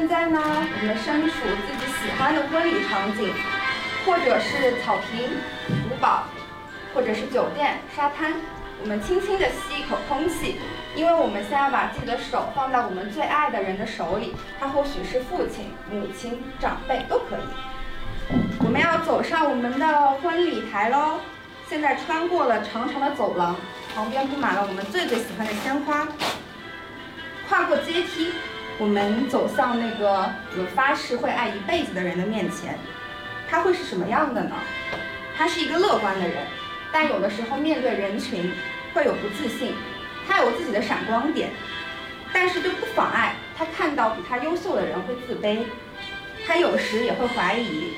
现在呢，我们身处自己喜欢的婚礼场景，或者是草坪、古堡，或者是酒店、沙滩，我们轻轻地吸一口空气，因为我们现在把自己的手放在我们最爱的人的手里，他或许是父亲、母亲、长辈都可以。我们要走上我们的婚礼台喽，现在穿过了长长的走廊，旁边布满了我们最最喜欢的鲜花。跨过阶梯，我们走向那个我们发誓会爱一辈子的人的面前。他会是什么样的呢？他是一个乐观的人，但有的时候面对人群会有不自信。他有自己的闪光点，但是这不妨碍他看到比他优秀的人会自卑。他有时也会怀疑，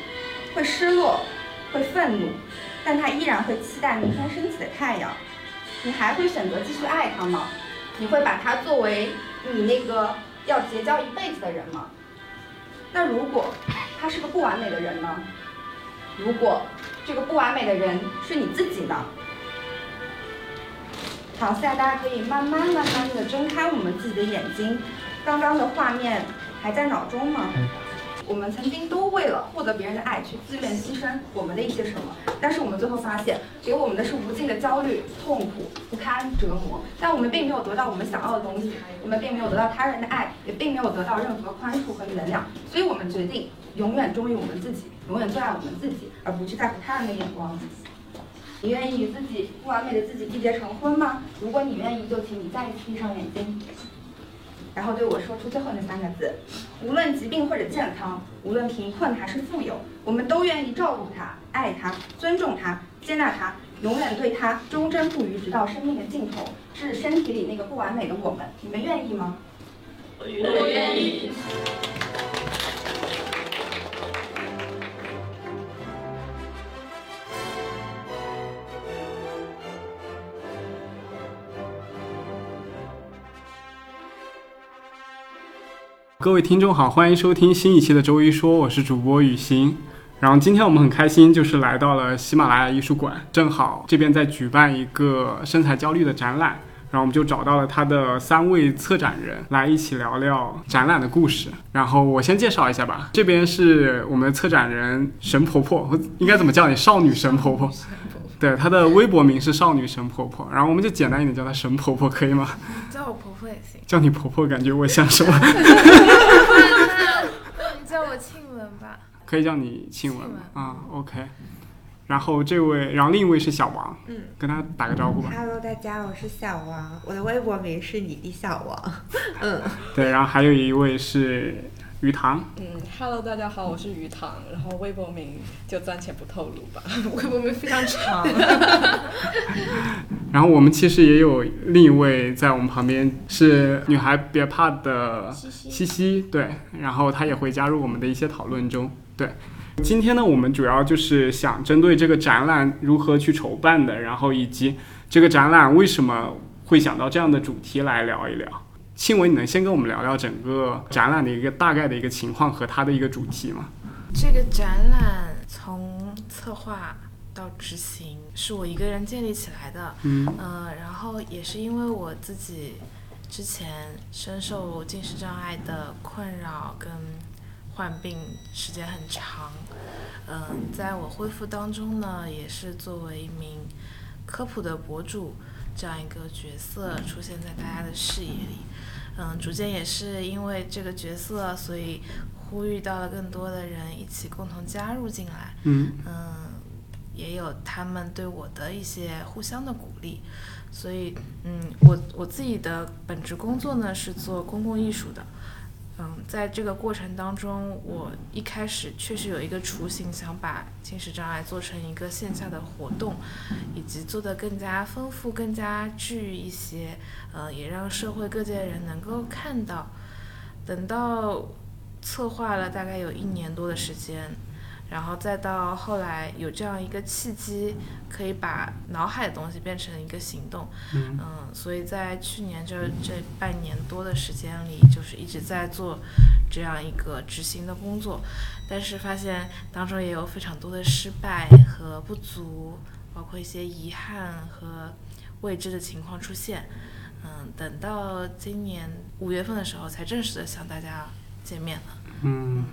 会失落，会愤怒，但他依然会期待明天升起的太阳。你还会选择继续爱他吗？你会把他作为？你那个要结交一辈子的人吗？那如果他是个不完美的人呢？如果这个不完美的人是你自己呢？好，现在大家可以慢慢慢慢的睁开我们自己的眼睛，刚刚的画面还在脑中吗？我们曾经都为了获得别人的爱去自愿牺牲我们的一些什么，但是我们最后发现，给我们的是无尽的焦虑、痛苦、不堪折磨。但我们并没有得到我们想要的东西，我们并没有得到他人的爱，也并没有得到任何宽恕和原谅。所以我们决定永远忠于我们自己，永远最爱我们自己，而不去在乎他人的眼光。你愿意与自己不完美的自己缔结成婚吗？如果你愿意，就请你再一次闭上眼睛。然后对我说出最后那三个字：无论疾病或者健康，无论贫困还是富有，我们都愿意照顾他、爱他、尊重他、接纳他，永远对他忠贞不渝，直到生命的尽头，是身体里那个不完美的我们。你们愿意吗？我愿意。各位听众好，欢迎收听新一期的周一说，我是主播雨欣。然后今天我们很开心，就是来到了喜马拉雅艺术馆，正好这边在举办一个身材焦虑的展览，然后我们就找到了他的三位策展人来一起聊聊展览的故事。然后我先介绍一下吧，这边是我们的策展人神婆婆，应该怎么叫你？少女神婆婆。对，她的微博名是少女神婆婆，然后我们就简单一点叫她神婆婆，可以吗？叫我婆婆也行。叫你婆婆，感觉我像什么？你叫我庆文吧。可以叫你庆文啊，OK。然后这位，然后另一位是小王，嗯，跟他打个招呼吧。Hello，大家，我是小王，我的微博名是你的小王，嗯，对，然后还有一位是。鱼塘，嗯，Hello，大家好，我是鱼塘，然后微博名就暂且不透露吧，微博名非常长。然后我们其实也有另一位在我们旁边，是女孩别怕的西西，对，然后她也会加入我们的一些讨论中。对，今天呢，我们主要就是想针对这个展览如何去筹办的，然后以及这个展览为什么会想到这样的主题来聊一聊。庆闻，你能先跟我们聊聊整个展览的一个大概的一个情况和它的一个主题吗？这个展览从策划到执行是我一个人建立起来的，嗯，然后也是因为我自己之前深受近视障碍的困扰跟患病时间很长，嗯，在我恢复当中呢，也是作为一名科普的博主这样一个角色出现在大家的视野里。嗯，逐渐也是因为这个角色，所以呼吁到了更多的人一起共同加入进来。嗯嗯，也有他们对我的一些互相的鼓励，所以嗯，我我自己的本职工作呢是做公共艺术的。嗯，在这个过程当中，我一开始确实有一个雏形，想把进食障碍做成一个线下的活动，以及做得更加丰富、更加具一些，呃，也让社会各界人能够看到。等到策划了大概有一年多的时间。然后再到后来有这样一个契机，可以把脑海的东西变成一个行动，嗯，所以在去年这这半年多的时间里，就是一直在做这样一个执行的工作，但是发现当中也有非常多的失败和不足，包括一些遗憾和未知的情况出现，嗯，等到今年五月份的时候才正式的向大家见面了。嗯，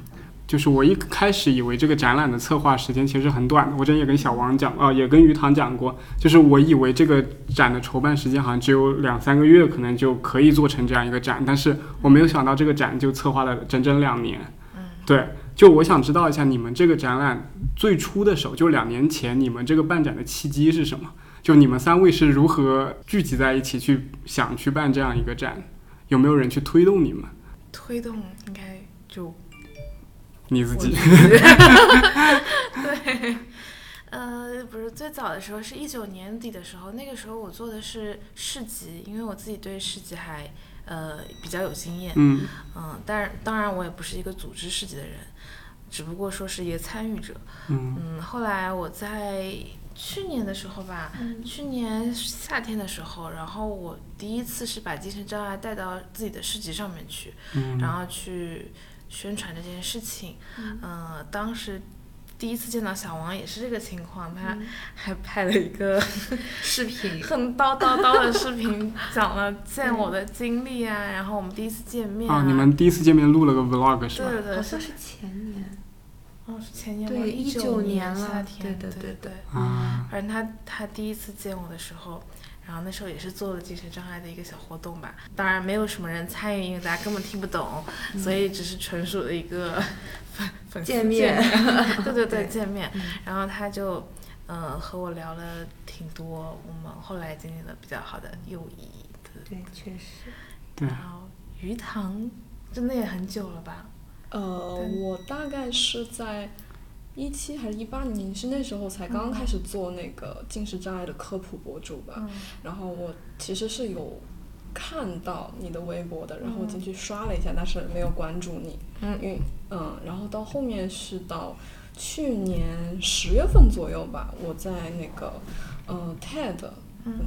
就是我一开始以为这个展览的策划时间其实很短的，我之前也跟小王讲，啊、也跟鱼塘讲过，就是我以为这个展的筹办时间好像只有两三个月，可能就可以做成这样一个展，但是我没有想到这个展就策划了整整两年。嗯，对，就我想知道一下，你们这个展览最初的时候，就两年前，你们这个办展的契机是什么？就你们三位是如何聚集在一起去想去办这样一个展？有没有人去推动你们？推动应该就你自己？对，呃，不是最早的时候是一九年底的时候，那个时候我做的是市集，因为我自己对市集还呃比较有经验，嗯。嗯，但是当然我也不是一个组织市集的人，只不过说是一个参与者。嗯。嗯，后来我在去年的时候吧，去年夏天的时候，然后我第一次是把精神障碍带到自己的市集上面去，嗯。然后去宣传这件事情。嗯、当时第一次见到小王也是这个情况，他还拍了一个 视频 很叨叨叨的视频，讲了见我的经历啊，然后我们第一次见面啊，你们第一次见面录了个 vlog 是吧？对对对，好像是前年，哦是前年吗？对一19年了夏天，对对对对啊，反正他他第一次见我的时候，然后那时候也是做了精神障碍的一个小活动吧，当然没有什么人参与，因为大家根本听不懂，所以只是纯属的一个粉粉丝见面对对 对，对见面。然后他就呃和我聊了挺多，我们后来建立了比较好的友谊。对对，确实，对然后鱼塘真的也很久了吧？呃，我大概是在一七还是一八年，是那时候才刚刚开始做那个近视障碍的科普博主吧。嗯。然后我其实是有看到你的微博的，然后进去刷了一下，但是没有关注你。嗯。因为嗯，然后到后面是到去年十月份左右吧，我在那个呃 TED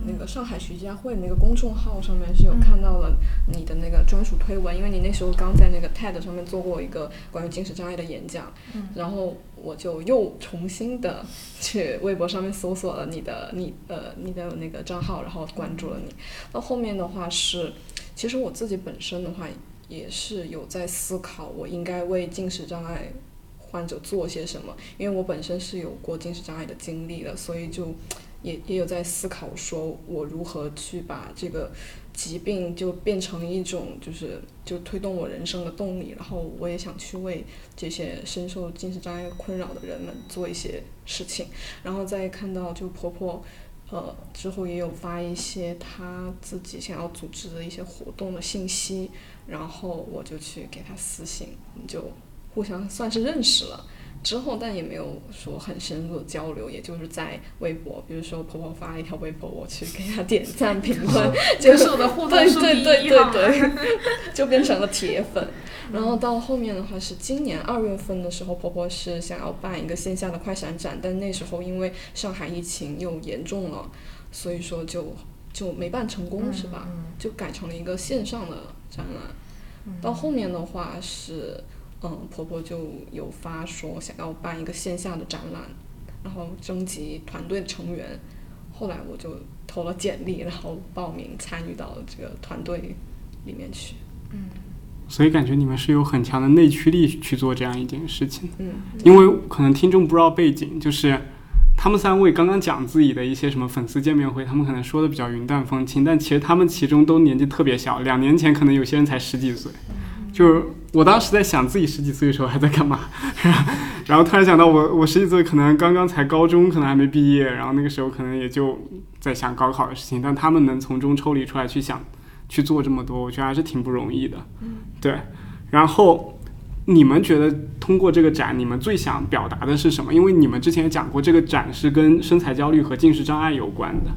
那个上海徐家汇那个公众号上面是有看到了你的那个专属推文，因为你那时候刚在那个 TED 上面做过一个关于近视障碍的演讲，然后我就又重新的去微博上面搜索了你的你呃你的那个账号，然后关注了你。到后面的话是，其实我自己本身的话也是有在思考，我应该为进食障碍患者做些什么，因为我本身是有过进食障碍的经历的，所以就也也有在思考，说我如何去把这个疾病就变成一种就是就推动我人生的动力，然后我也想去为这些深受近视障碍困扰的人们做一些事情，然后再看到就婆婆。呃，之后也有发一些她自己想要组织的一些活动的信息，然后我就去给她私信，我们就互相算是认识了。之后，但也没有说很深入的交流，也就是在微博，比如说婆婆发了一条微博，我去给她点赞评论，就这是我的互动对对对对对，就变成了铁粉。然后到后面的话是今年二月份的时候，婆婆是想要办一个线下的快闪展，但那时候因为上海疫情又严重了，所以说就就没办成功，是吧？就改成了一个线上的展览。到后面的话是，嗯，婆婆就有发说想要办一个线下的展览，然后征集团队的成员。后来我就投了简历，然后报名参与到这个团队里面去。嗯所以感觉你们是有很强的内驱力去做这样一件事情。嗯，因为可能听众不知道背景，就是他们三位刚刚讲自己的一些什么粉丝见面会，他们可能说的比较云淡风轻，但其实他们其中都年纪特别小，两年前可能有些人才十几岁。就是我当时在想自己十几岁的时候还在干嘛，然后突然想到我我十几岁可能刚刚才高中，可能还没毕业，然后那个时候可能也就在想高考的事情，但他们能从中抽离出来去想去做这么多，我觉得还是挺不容易的。对，然后你们觉得通过这个展，你们最想表达的是什么？因为你们之前也讲过，这个展是跟身材焦虑和近视障碍有关的，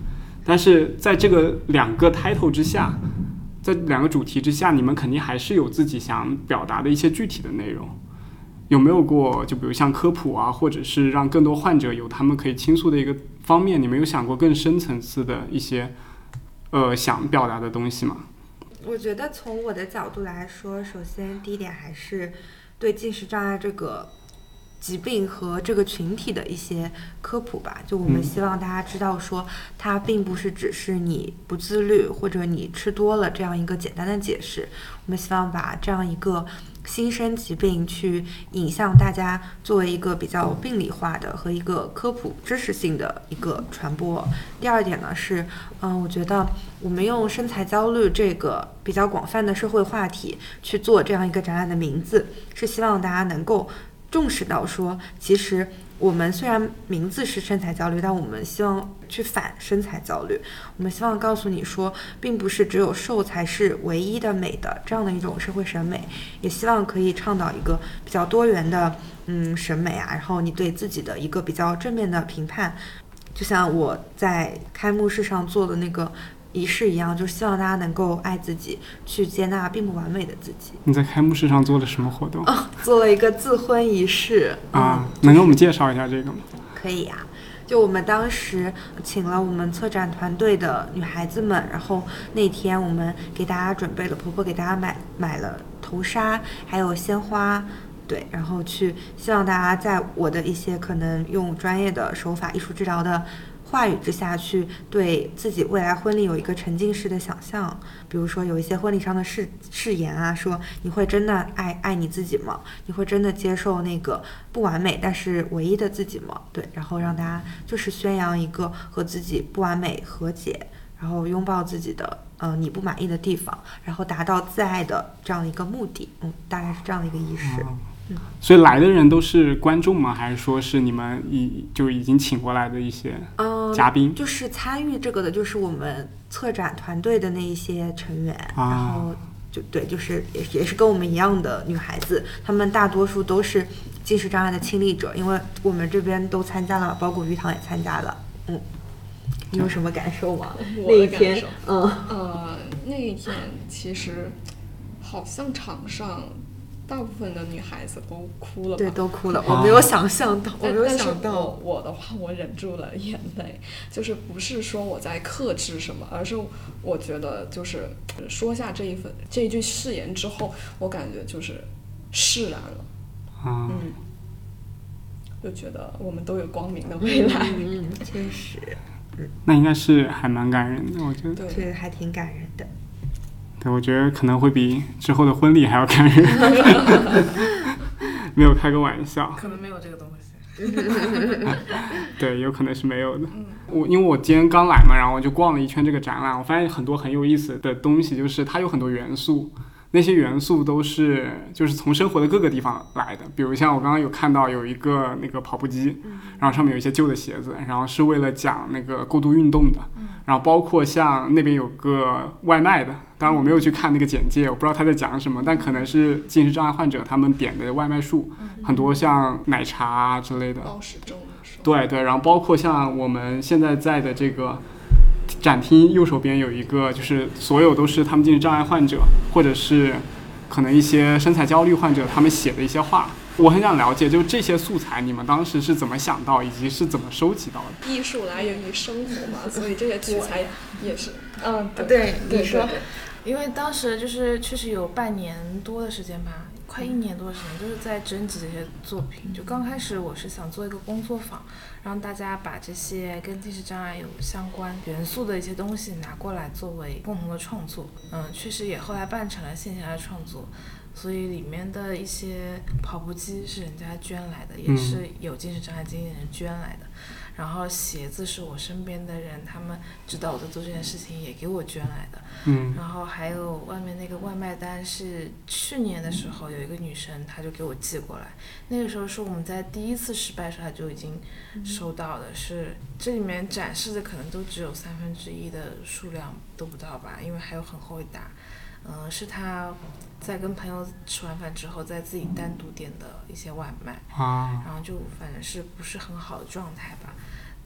但是在这个两个 title 之下，在两个主题之下，你们肯定还是有自己想表达的一些具体的内容。有没有过，就比如像科普啊，或者是让更多患者有他们可以倾诉的一个方面，你们有想过更深层次的一些呃想表达的东西吗？我觉得从我的角度来说，首先第一点还是对近视障碍这个疾病和这个群体的一些科普吧。就我们希望大家知道，说它并不是只是你不自律或者你吃多了这样一个简单的解释。我们希望把这样一个。新生疾病去引向大家作为一个比较病理化的和一个科普知识性的一个传播。第二点呢是，嗯，我觉得我们用身材焦虑这个比较广泛的社会话题去做这样一个展览的名字，是希望大家能够重视到说，其实。我们虽然名字是身材焦虑，但我们希望去反身材焦虑。我们希望告诉你说，并不是只有瘦才是唯一的美的这样的一种社会审美，也希望可以倡导一个比较多元的嗯审美啊。然后你对自己的一个比较正面的评判，就像我在开幕式上做的那个。仪式一样，就希望大家能够爱自己，去接纳并不完美的自己。你在开幕式上做了什么活动？哦，做了一个自婚仪式啊，能给我们介绍一下这个吗？可以呀，就我们当时请了我们策展团队的女孩子们，然后那天我们给大家准备了婆婆给大家买买了头纱，还有鲜花，对，然后去希望大家在我的一些可能用专业的手法，艺术治疗的。话语之下去对自己未来婚礼有一个沉浸式的想象，比如说有一些婚礼上的誓誓言啊，说你会真的爱爱你自己吗？你会真的接受那个不完美但是唯一的自己吗？对，然后让大家就是宣扬一个和自己不完美和解，然后拥抱自己的呃你不满意的地方，然后达到自爱的这样一个目的，嗯，大概是这样的一个仪式。所以来的人都是观众吗？还是说是你们已就已经请过来的一些嘉宾？就是参与这个的，就是我们策展团队的那一些成员。然后就对，就是也也是跟我们一样的女孩子，她们大多数都是近视障碍的亲历者，因为我们这边都参加了，包括鱼塘也参加了。嗯，你有什么感受吗？那一天，嗯呃，那一天其实好像场上。大部分的女孩子都哭了，对，都哭了。我没有想象到，我没有想到。我的话，我忍住了眼泪，就是不是说我在克制什么，而是我觉得就是说下这一份这一句誓言之后，我感觉就是释然了，嗯，就觉得我们都有光明的未来。嗯，确实，那应该是还蛮感人的，我觉得，对，还挺感人的。我觉得可能会比之后的婚礼还要感人，没有开个玩笑。可能没有这个东西。对，有可能是没有的。我因为我今天刚来嘛，然后我就逛了一圈这个展览，我发现很多很有意思的东西，就是它有很多元素。那些元素都是就是从生活的各个地方来的，比如像我刚刚有看到有一个那个跑步机，然后上面有一些旧的鞋子，然后是为了讲那个过度运动的，然后包括像那边有个外卖的，当然我没有去看那个简介，我不知道他在讲什么，但可能是近视障碍患者他们点的外卖数很多，像奶茶啊之类的，对对，然后包括像我们现在在的这个。展厅右手边有一个，就是所有都是他们近视障碍患者，或者是可能一些身材焦虑患者他们写的一些话。我很想了解，就这些素材，你们当时是怎么想到，以及是怎么收集到的？艺术来源于生活嘛，所以这些题材也是。嗯，对，你说。因为当时就是确实有半年多的时间吧。快一年多的时间，就是在征集这些作品。就刚开始，我是想做一个工作坊，让大家把这些跟近视障碍有相关元素的一些东西拿过来作为共同的创作。嗯，确实也后来办成了线下的创作。所以里面的一些跑步机是人家捐来的，也是有近视障碍经历的人捐来的。然后鞋子是我身边的人，他们知道我在做这件事情，也给我捐来的。嗯。然后还有外面那个外卖单是去年的时候有一个女生，她就给我寄过来。那个时候是我们在第一次失败时，她就已经收到的。是这里面展示的可能都只有三分之一的数量都不到吧，因为还有很厚一沓。嗯，是她在跟朋友吃完饭之后，在自己单独点的一些外卖。啊。然后就反正是不是很好的状态吧。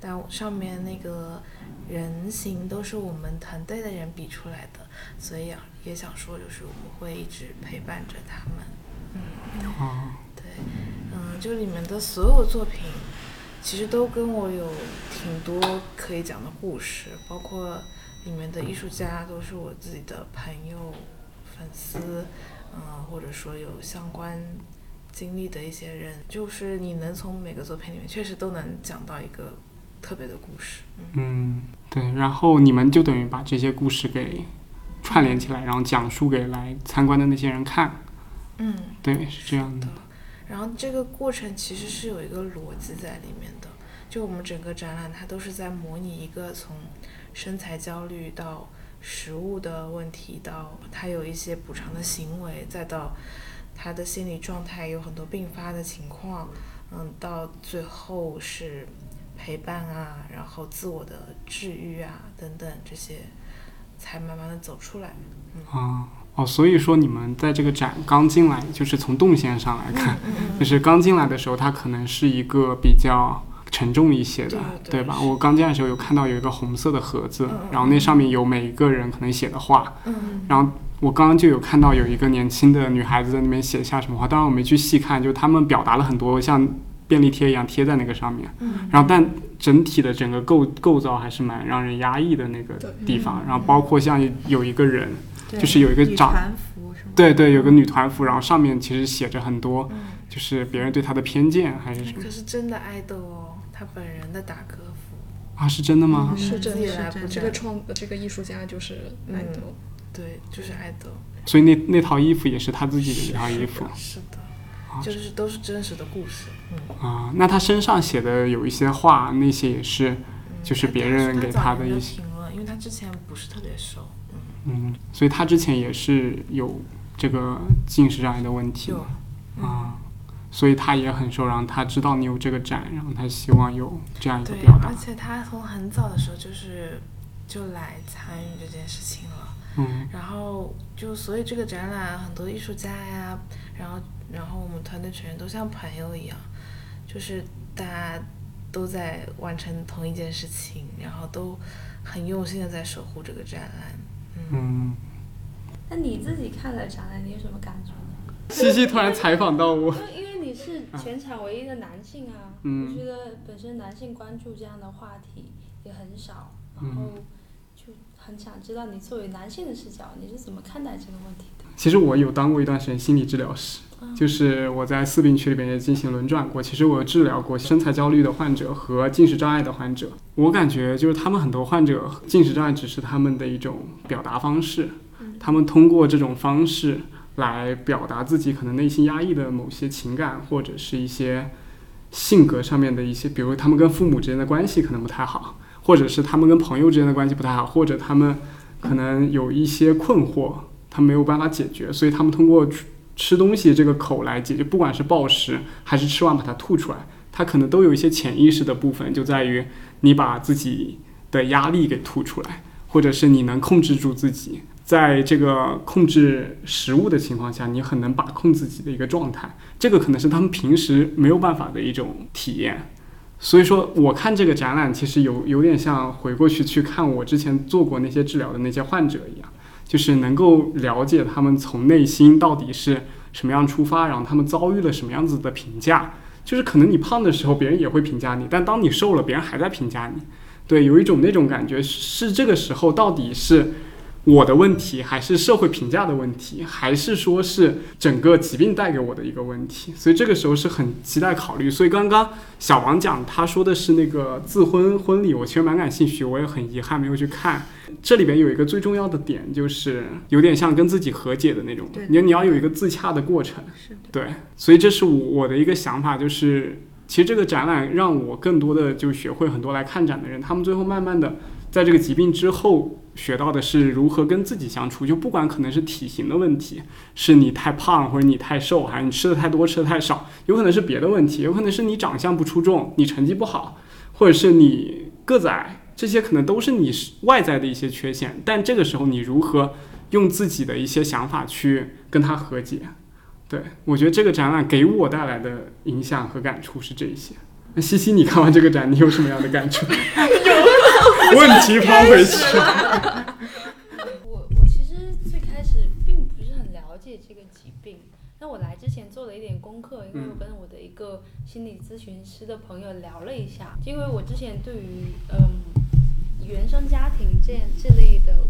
但上面那个人形都是我们团队的人比出来的，所以也想说，就是我们会一直陪伴着他们。嗯，对，嗯，就里面的所有作品，其实都跟我有挺多可以讲的故事，包括里面的艺术家都是我自己的朋友、粉丝，嗯，或者说有相关经历的一些人，就是你能从每个作品里面确实都能讲到一个特别的故事。嗯，对。然后你们就等于把这些故事给串联起来，然后讲述给来参观的那些人看。嗯，对，是这样的。然后这个过程其实是有一个逻辑在里面的，就我们整个展览它都是在模拟一个从身材焦虑到食物的问题，到他有一些补偿的行为，再到他的心理状态有很多并发的情况，嗯，到最后是陪伴啊，然后自我的治愈啊等等这些，才慢慢的走出来。啊。哦，所以说你们在这个展刚进来，就是从动线上来看，就是刚进来的时候，他可能是一个比较沉重一些的，对吧？我刚进来的时候有看到有一个红色的盒子，然后那上面有每一个人可能写的话，然后我刚刚就有看到有一个年轻的女孩子在那边写下什么话，当然我没去细看，就他们表达了很多像便利贴一样贴在那个上面，然后但整体的整个构构造还是蛮让人压抑的那个地方，然后包括像有一个人。就是有一个长，对对，有个女团服，然后上面其实写着很多，就是别人对她的偏见还是什么。可是真的爱豆哦，他本人的打歌服啊，是真的吗？是真的，这个创这个艺术家就是爱豆，对，就是爱豆。所以那那套衣服也是他自己的一套衣服。是的，就是都是真实的故事。嗯啊，那他身上写的有一些话，那些也是，就是别人给他的一些。评论，因为他之前不是特别熟。嗯，所以他之前也是有这个近视障碍的问题，啊，所以他也很受让他知道你有这个展，然后他希望有这样一个表达。而且他从很早的时候就是就来参与这件事情了，嗯，然后就所以这个展览很多艺术家呀，然后然后我们团队成员都像朋友一样，就是大家都在完成同一件事情，然后都很用心的在守护这个展览。嗯，那你自己看了展览，你有什么感觉呢？西西突然采访到我，因为你是全场唯一的男性啊，我觉得本身男性关注这样的话题也很少，然后就很想知道你作为男性的视角，你是怎么看待这个问题的？其实我有当过一段时间心理治疗师。就是我在四病区里边也进行轮转过，其实我治疗过身材焦虑的患者和进食障碍的患者。我感觉就是他们很多患者进食障碍只是他们的一种表达方式，他们通过这种方式来表达自己可能内心压抑的某些情感，或者是一些性格上面的一些，比如他们跟父母之间的关系可能不太好，或者是他们跟朋友之间的关系不太好，或者他们可能有一些困惑，他没有办法解决，所以他们通过。吃东西这个口来解决，不管是暴食还是吃完把它吐出来，他可能都有一些潜意识的部分，就在于你把自己的压力给吐出来，或者是你能控制住自己，在这个控制食物的情况下，你很能把控自己的一个状态，这个可能是他们平时没有办法的一种体验。所以说，我看这个展览其实有有点像回过去去看我之前做过那些治疗的那些患者一样。就是能够了解他们从内心到底是什么样出发，然后他们遭遇了什么样子的评价。就是可能你胖的时候，别人也会评价你，但当你瘦了，别人还在评价你。对，有一种那种感觉，是这个时候到底是。我的问题还是社会评价的问题，还是说是整个疾病带给我的一个问题？所以这个时候是很期待考虑。所以刚刚小王讲他说的是那个自婚婚礼，我其实蛮感兴趣，我也很遗憾没有去看。这里边有一个最重要的点，就是有点像跟自己和解的那种。你你要有一个自洽的过程。对，所以这是我我的一个想法，就是其实这个展览让我更多的就学会很多来看展的人，他们最后慢慢的在这个疾病之后。学到的是如何跟自己相处，就不管可能是体型的问题，是你太胖或者你太瘦，还是你吃的太多吃的太少，有可能是别的问题，有可能是你长相不出众，你成绩不好，或者是你个子矮，这些可能都是你外在的一些缺陷。但这个时候你如何用自己的一些想法去跟他和解？对我觉得这个展览给我带来的影响和感触是这些。那西西，你看完这个展，你有什么样的感触？有 问题抛回去。我我其实最开始并不是很了解这个疾病，那我来之前做了一点功课，因为我跟我的一个心理咨询师的朋友聊了一下，因为我之前对于嗯原生家庭这这类的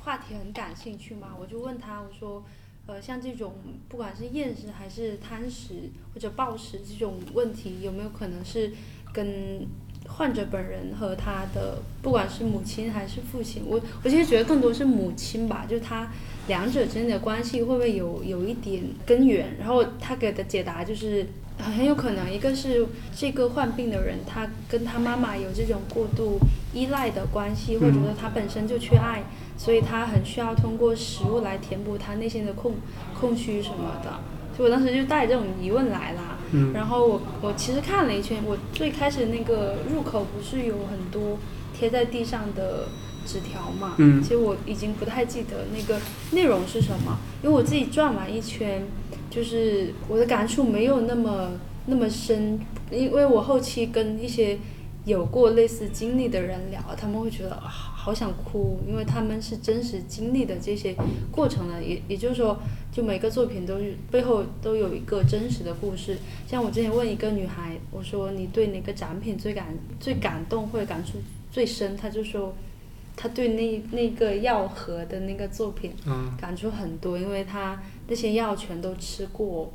话题很感兴趣嘛，我就问他我说，呃，像这种不管是厌食还是贪食或者暴食这种问题，有没有可能是跟患者本人和他的不管是母亲还是父亲，我我其实觉得更多是母亲吧，就是他两者之间的关系会不会有有一点根源？然后他给的解答就是很有可能，一个是这个患病的人他跟他妈妈有这种过度依赖的关系，或者说他本身就缺爱，所以他很需要通过食物来填补他内心的空空虚什么的。所以我当时就带这种疑问来啦。然后我我其实看了一圈，我最开始那个入口不是有很多贴在地上的纸条嘛？嗯。其实我已经不太记得那个内容是什么，因为我自己转完一圈，就是我的感触没有那么那么深，因为我后期跟一些有过类似经历的人聊，他们会觉得好想哭，因为他们是真实经历的这些过程的，也也就是说。就每个作品都是背后都有一个真实的故事。像我之前问一个女孩，我说你对哪个展品最感最感动或者感触最深？她就说，她对那那个药盒的那个作品感触很多，因为她那些药全都吃过，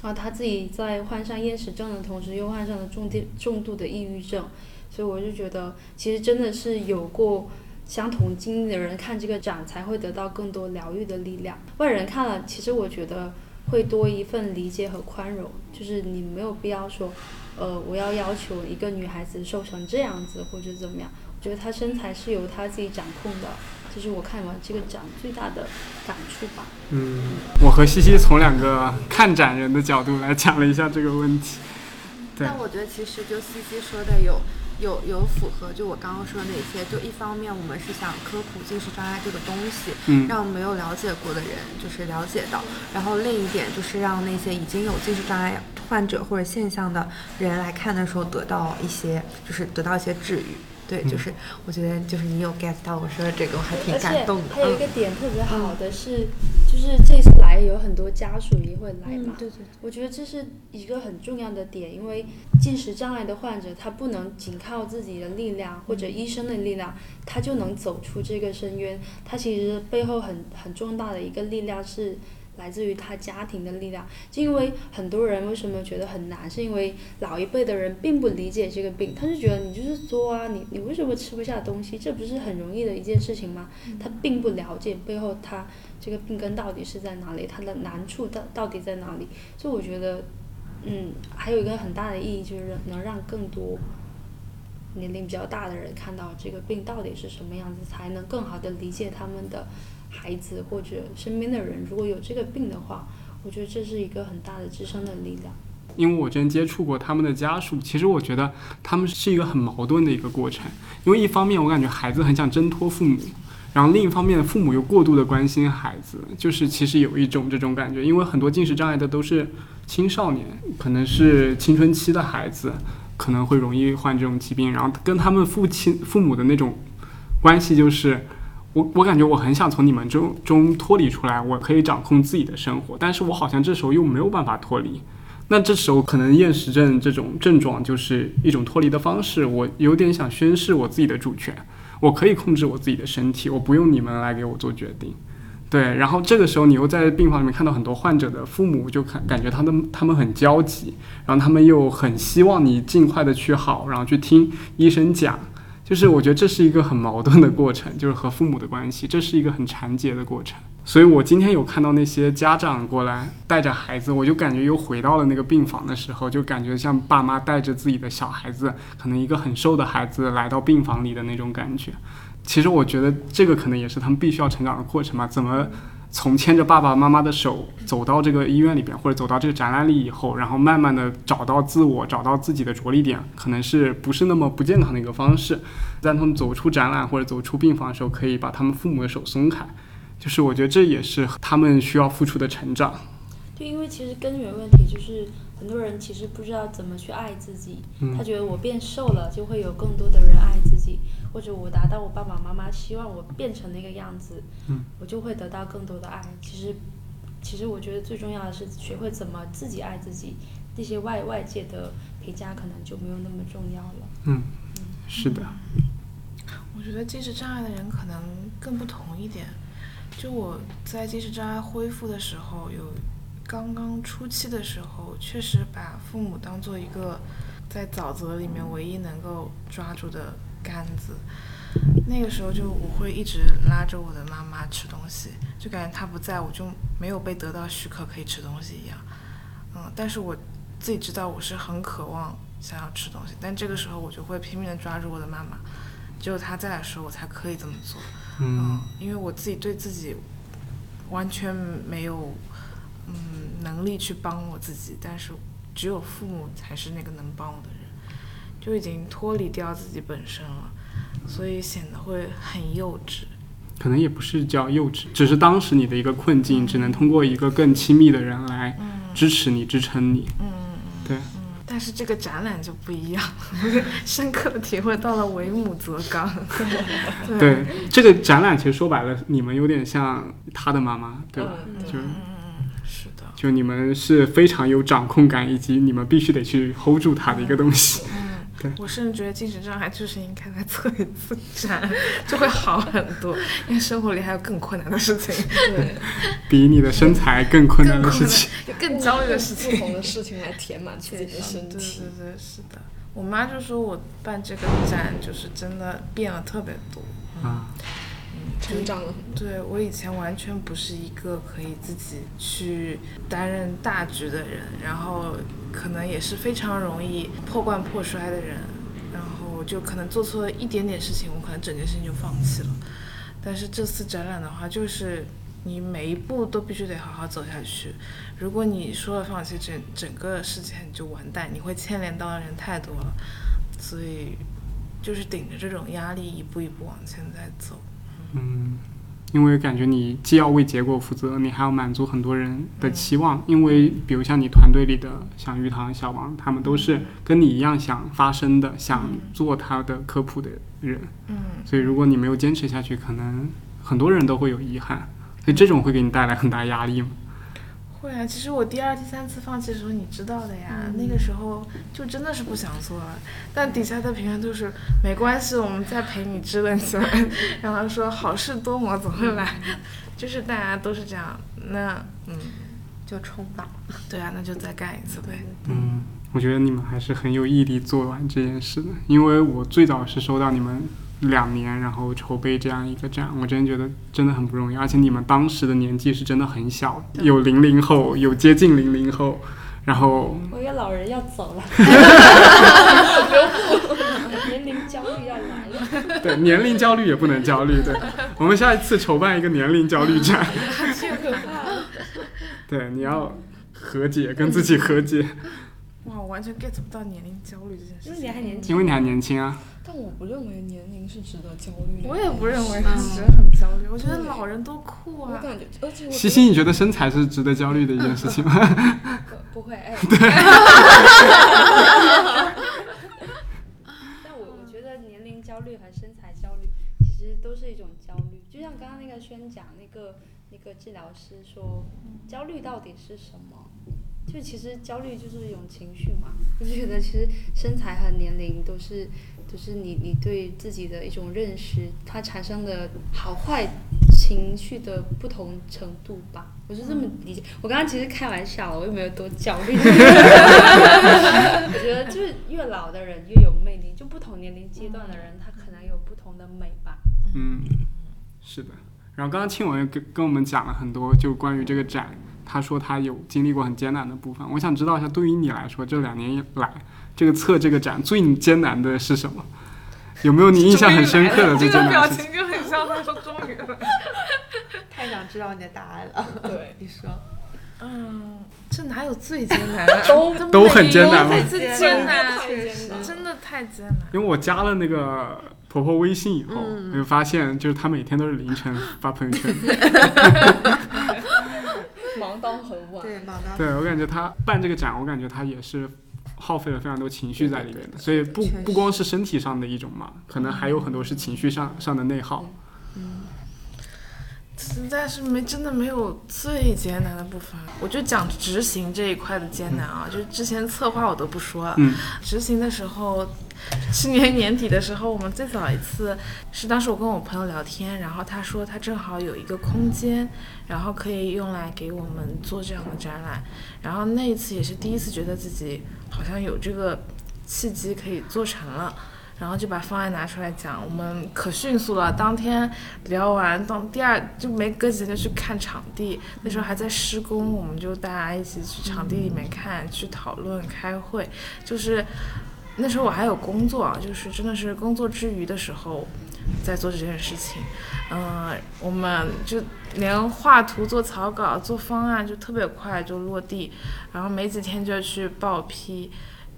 然后她自己在患上厌食症的同时又患上了重度重度的抑郁症，所以我就觉得其实真的是有过。相同经历的人看这个展才会得到更多疗愈的力量。外人看了，其实我觉得会多一份理解和宽容。就是你没有必要说，呃，我要要求一个女孩子瘦成这样子或者怎么样。我觉得她身材是由她自己掌控的。这是我看完这个展最大的感触吧。嗯，我和西西从两个看展人的角度来讲了一下这个问题。但我觉得其实就西西说的有。有有符合就我刚刚说的那些，就一方面我们是想科普近视障碍这个东西，嗯，让没有了解过的人就是了解到，然后另一点就是让那些已经有近视障碍患者或者现象的人来看的时候得到一些，就是得到一些治愈。对，就是我觉得就是你有 get 到我说的这个，我还挺感动的。还有一个点特别好的是，就是这次来有很多家属也会来嘛。对对。我觉得这是一个很重要的点，因为进食障碍的患者他不能仅靠自己的力量或者医生的力量，他就能走出这个深渊。他其实背后很很重大的一个力量是。来自于他家庭的力量，就因为很多人为什么觉得很难，是因为老一辈的人并不理解这个病，他就觉得你就是作啊，你你为什么吃不下东西？这不是很容易的一件事情吗？他并不了解背后他这个病根到底是在哪里，他的难处到到底在哪里。所以我觉得，嗯，还有一个很大的意义就是能让更多年龄比较大的人看到这个病到底是什么样子，才能更好的理解他们的。孩子或者身边的人，如果有这个病的话，我觉得这是一个很大的支撑的力量。因为我之前接触过他们的家属，其实我觉得他们是一个很矛盾的一个过程。因为一方面，我感觉孩子很想挣脱父母，然后另一方面，父母又过度的关心孩子，就是其实有一种这种感觉。因为很多进食障碍的都是青少年，可能是青春期的孩子，可能会容易患这种疾病，然后跟他们父亲、父母的那种关系就是。我我感觉我很想从你们中中脱离出来，我可以掌控自己的生活，但是我好像这时候又没有办法脱离。那这时候可能厌食症这种症状就是一种脱离的方式。我有点想宣示我自己的主权，我可以控制我自己的身体，我不用你们来给我做决定。对，然后这个时候你又在病房里面看到很多患者的父母，就感感觉他们他们很焦急，然后他们又很希望你尽快的去好，然后去听医生讲。就是我觉得这是一个很矛盾的过程，就是和父母的关系，这是一个很缠结的过程。所以我今天有看到那些家长过来带着孩子，我就感觉又回到了那个病房的时候，就感觉像爸妈带着自己的小孩子，可能一个很瘦的孩子来到病房里的那种感觉。其实我觉得这个可能也是他们必须要成长的过程嘛，怎么？从牵着爸爸妈妈的手走到这个医院里边，或者走到这个展览里以后，然后慢慢的找到自我，找到自己的着力点，可能是不是那么不健康的一个方式。在他们走出展览或者走出病房的时候，可以把他们父母的手松开，就是我觉得这也是他们需要付出的成长。就因为其实根源问题就是很多人其实不知道怎么去爱自己，他觉得我变瘦了就会有更多的人爱自己。或者我达到我爸爸妈妈希望我变成那个样子，我就会得到更多的爱。其实，其实我觉得最重要的是学会怎么自己爱自己，那些外外界的评价可能就没有那么重要了。嗯，是的。我觉得近视障碍的人可能更不同一点，就我在近视障碍恢复的时候，有刚刚初期的时候，确实把父母当做一个在沼泽里面唯一能够抓住的杆子。那个时候就我会一直拉着我的妈妈吃东西，就感觉她不在我就没有被得到许可可以吃东西一样。嗯，但是我自己知道我是很渴望想要吃东西，但这个时候我就会拼命的抓住我的妈妈，只有她在的时候我才可以这么做。嗯，因为我自己对自己完全没有嗯能力去帮我自己，但是只有父母才是那个能帮我的人，就已经脱离掉自己本身了。所以显得会很幼稚，可能也不是叫幼稚，只是当时你的一个困境，只能通过一个更亲密的人来支持你、支撑你。嗯对。嗯，但是这个展览就不一样，深刻的体会到了为母则刚。对，这个展览其实说白了，你们有点像他的妈妈，对吧？就嗯嗯是的。就你们是非常有掌控感，以及你们必须得去 hold 住他的一个东西。我甚至觉得精神障碍就是应该来测一次展，就会好很多。因为生活里还有更困难的事情，对，比你的身材更困难的事情，更焦虑的事情，不同的事情来填满自己的身体。对对对，是的。我妈就说我办这个展就是真的变了特别多啊，嗯，成长了。对我以前完全不是一个可以自己去担任大局的人，然后。可能也是非常容易破罐破摔的人，然后就可能做错了一点点事情，我可能整件事情就放弃了。但是这次展览的话，就是你每一步都必须得好好走下去。如果你说了放弃，整整个事情就完蛋，你会牵连到的人太多了。所以就是顶着这种压力，一步一步往前在走。嗯。因为感觉你既要为结果负责，你还要满足很多人的期望。因为比如像你团队里的像鱼塘、小王，他们都是跟你一样想发声的，想做他的科普的人。嗯。所以如果你没有坚持下去，可能很多人都会有遗憾。所以这种会给你带来很大压力吗？会啊，其实我第二、第三次放弃的时候，你知道的呀。那个时候就真的是不想做了，但底下的评论都是没关系，我们再陪你支棱起来。然后说好事多磨总会来，就是大家都是这样。那嗯，就冲吧。对啊，那就再干一次呗。嗯，我觉得你们还是很有毅力做完这件事的，因为我最早是收到你们。两年，然后筹备这样一个展，我真的觉得真的很不容易。而且你们当时的年纪是真的很小，有零零后，有接近零零后，然后我一个老人要走了，年龄焦虑要来了。对，年龄焦虑也不能焦虑。对，我们下一次筹办一个年龄焦虑展。太可怕。对，你要和解，跟自己和解。哇，我完全 get 不到年龄焦虑这件事。因为你还年轻。因为你还年轻啊。但我不认为年龄是值得焦虑的。我也不认为是值得很焦虑。我觉得老人多酷啊！我感觉，而且西西，你觉得身材是值得焦虑的一件事情吗？不会，哎。对。但我我觉得年龄焦虑和身材焦虑其实都是一种焦虑。就像刚刚那个宣讲，那个那个治疗师说，焦虑到底是什么？就其实焦虑就是一种情绪嘛，就觉得其实身材和年龄都是，就是你你对自己的一种认识，它产生的好坏情绪的不同程度吧，我是这么理解。我刚刚其实开玩笑，我又没有多焦虑。我觉得就是越老的人越有魅力，就不同年龄阶段的人，他可能有不同的美吧。嗯，是的。然后刚刚庆文跟跟我们讲了很多，就关于这个展。他说他有经历过很艰难的部分，我想知道一下，对于你来说，这两年以来这个策这个展最艰难的是什么？有没有你印象很深刻的 最艰难的事情？这个表情就很像他说终于了，太想知道你的答案了。对，你说。嗯，这哪有最艰难？都都很艰难吗？最艰难，真的太艰难。因为我加了那个婆婆微信以后，我就发现，就是她每天都是凌晨发朋友圈。忙到很晚，对，忙到。对我感觉她办这个展，我感觉她也是耗费了非常多情绪在里面的，所以不不光是身体上的一种嘛，可能还有很多是情绪上上的内耗。嗯，实在是没真的没有最艰难的部分，我就讲执行这一块的艰难啊，就是之前策划我都不说了，执行的时候 去年年底的时候，我们最早一次是当时我跟我朋友聊天，然后他说他正好有一个空间，然后可以用来给我们做这样的展览，然后那一次也是第一次觉得自己好像有这个契机可以做成了。然后就把方案拿出来讲，我们可迅速了。当天聊完，当第二就没隔几天去看场地，那时候还在施工，我们就大家一起去场地里面看，去讨论、开会。就是那时候我还有工作啊，就是真的是工作之余的时候在做这件事情。嗯，我们就连画图、做草稿、做方案就特别快就落地，然后没几天就去报批。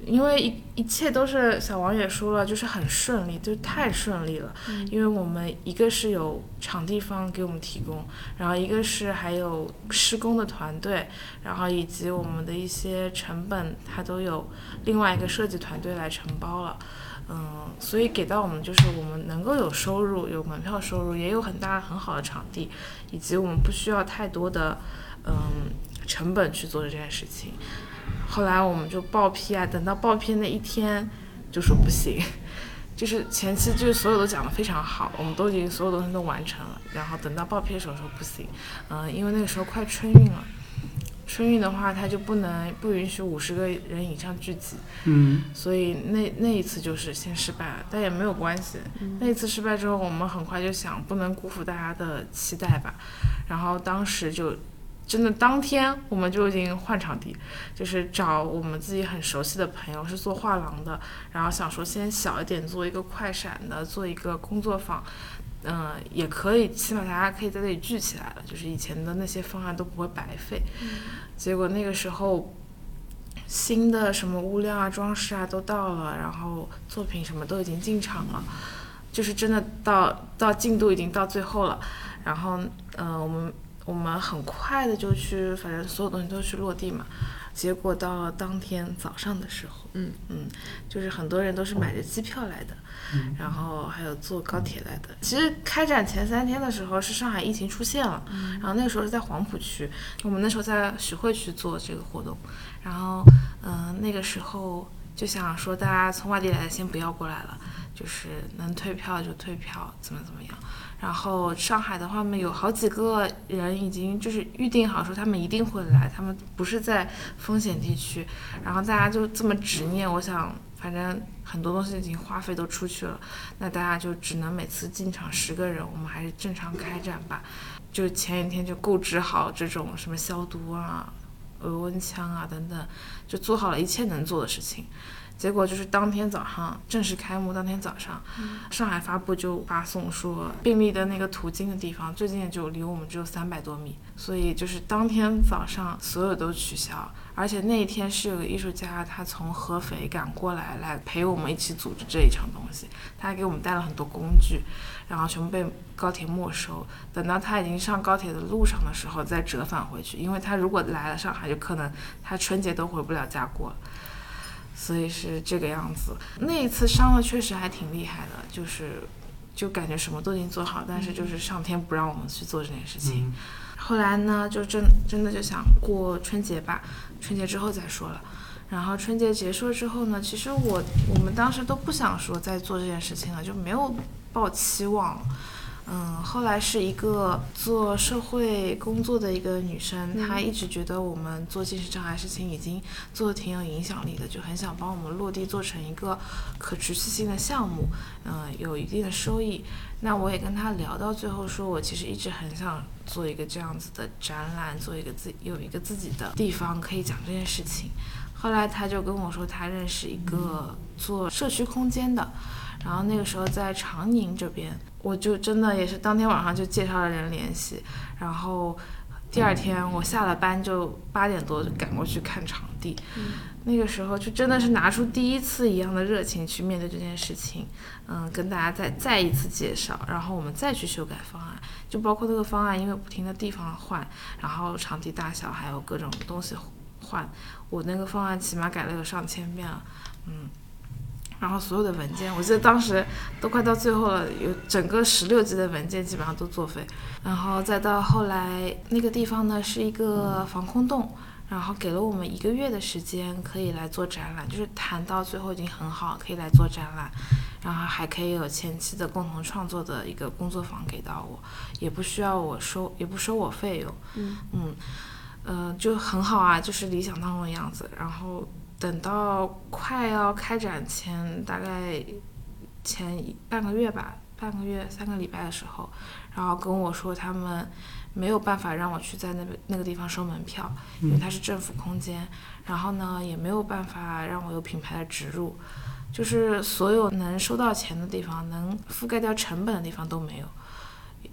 因为一一切都是小王也说了，就是很顺利，就太顺利了。因为我们一个是有场地方给我们提供，然后一个是还有施工的团队，然后以及我们的一些成本，它都有另外一个设计团队来承包了。嗯，所以给到我们就是我们能够有收入，有门票收入，也有很大很好的场地，以及我们不需要太多的嗯成本去做这件事情。后来我们就报批啊，等到报批那一天就说不行，就是前期就是所有都讲的非常好，我们都已经所有东西都完成了，然后等到报批的时候说不行，嗯，因为那个时候快春运了，春运的话它就不能不允许五十个人以上聚集，嗯，所以那那一次就是先失败了，但也没有关系，那一次失败之后，我们很快就想不能辜负大家的期待吧，然后当时就。真的当天我们就已经换场地，就是找我们自己很熟悉的朋友，是做画廊的，然后想说先小一点做一个快闪的，做一个工作坊，嗯，也可以，起码大家可以在这里聚起来了，就是以前的那些方案都不会白费。结果那个时候，新的什么物料啊、装饰啊都到了，然后作品什么都已经进场了，就是真的到到进度已经到最后了，然后嗯，我们。我们很快的就去，反正所有东西都去落地嘛。结果到了当天早上的时候，嗯嗯，就是很多人都是买着机票来的，然后还有坐高铁来的。其实开展前三天的时候是上海疫情出现了，然后那个时候是在黄浦区，我们那时候在徐汇区做这个活动，然后嗯那个时候就想说大家从外地来的先不要过来了，就是能退票就退票，怎么怎么样。然后上海的话呢，有好几个人已经就是预定好，说他们一定会来，他们不是在风险地区。然后大家就这么执念，我想反正很多东西已经花费都出去了，那大家就只能每次进场十个人，我们还是正常开展吧。就前一天就购置好这种什么消毒啊、额温枪啊等等，就做好了一切能做的事情。结果就是当天早上正式开幕，当天早上，上海发布就发送说病例的那个途径的地方最近就离我们只有三百多米，所以就是当天早上所有都取消，而且那一天是有个艺术家他从合肥赶过来来陪我们一起组织这一场东西，他还给我们带了很多工具，然后全部被高铁没收，等到他已经上高铁的路上的时候再折返回去，因为他如果来了上海，就可能他春节都回不了家过了。所以是这个样子。那一次伤的确实还挺厉害的，就是就感觉什么都已经做好，但是就是上天不让我们去做这件事情。后来呢，就真真的就想过春节吧，春节之后再说了。然后春节结束之后呢，其实我我们当时都不想说再做这件事情了，就没有抱期望。嗯，后来是一个做社会工作的一个女生，她一直觉得我们做精神障碍事情已经做的挺有影响力的，就很想帮我们落地做成一个可持续性的项目，嗯，有一定的收益。那我也跟她聊到最后，说我其实一直很想做一个这样子的展览，做一个自有一个自己的地方可以讲这件事情。后来她就跟我说，她认识一个做社区空间的。然后那个时候在长宁这边，我就真的也是当天晚上就介绍了人联系，然后第二天我下了班就八点多就赶过去看场地，那个时候就真的是拿出第一次一样的热情去面对这件事情，嗯，跟大家再再一次介绍，然后我们再去修改方案，就包括那个方案，因为不停的地方换，然后场地大小还有各种东西换，我那个方案起码改了有上千遍了，嗯。然后所有的文件，我记得当时都快到最后了，有整个十六 G 的文件基本上都作废。然后再到后来，那个地方呢是一个防空洞，然后给了我们一个月的时间可以来做展览，就是谈到最后已经很好，可以来做展览，然后还可以有前期的共同创作的一个工作坊给到我，也不需要我收，也不收我费用。嗯嗯，呃，就很好啊，就是理想当中的样子。然后。等到快要开展前，大概前半个月吧，半个月三个礼拜的时候，然后跟我说他们没有办法让我去在那边那个地方收门票，因为它是政府空间，然后呢也没有办法让我有品牌的植入，就是所有能收到钱的地方，能覆盖掉成本的地方都没有。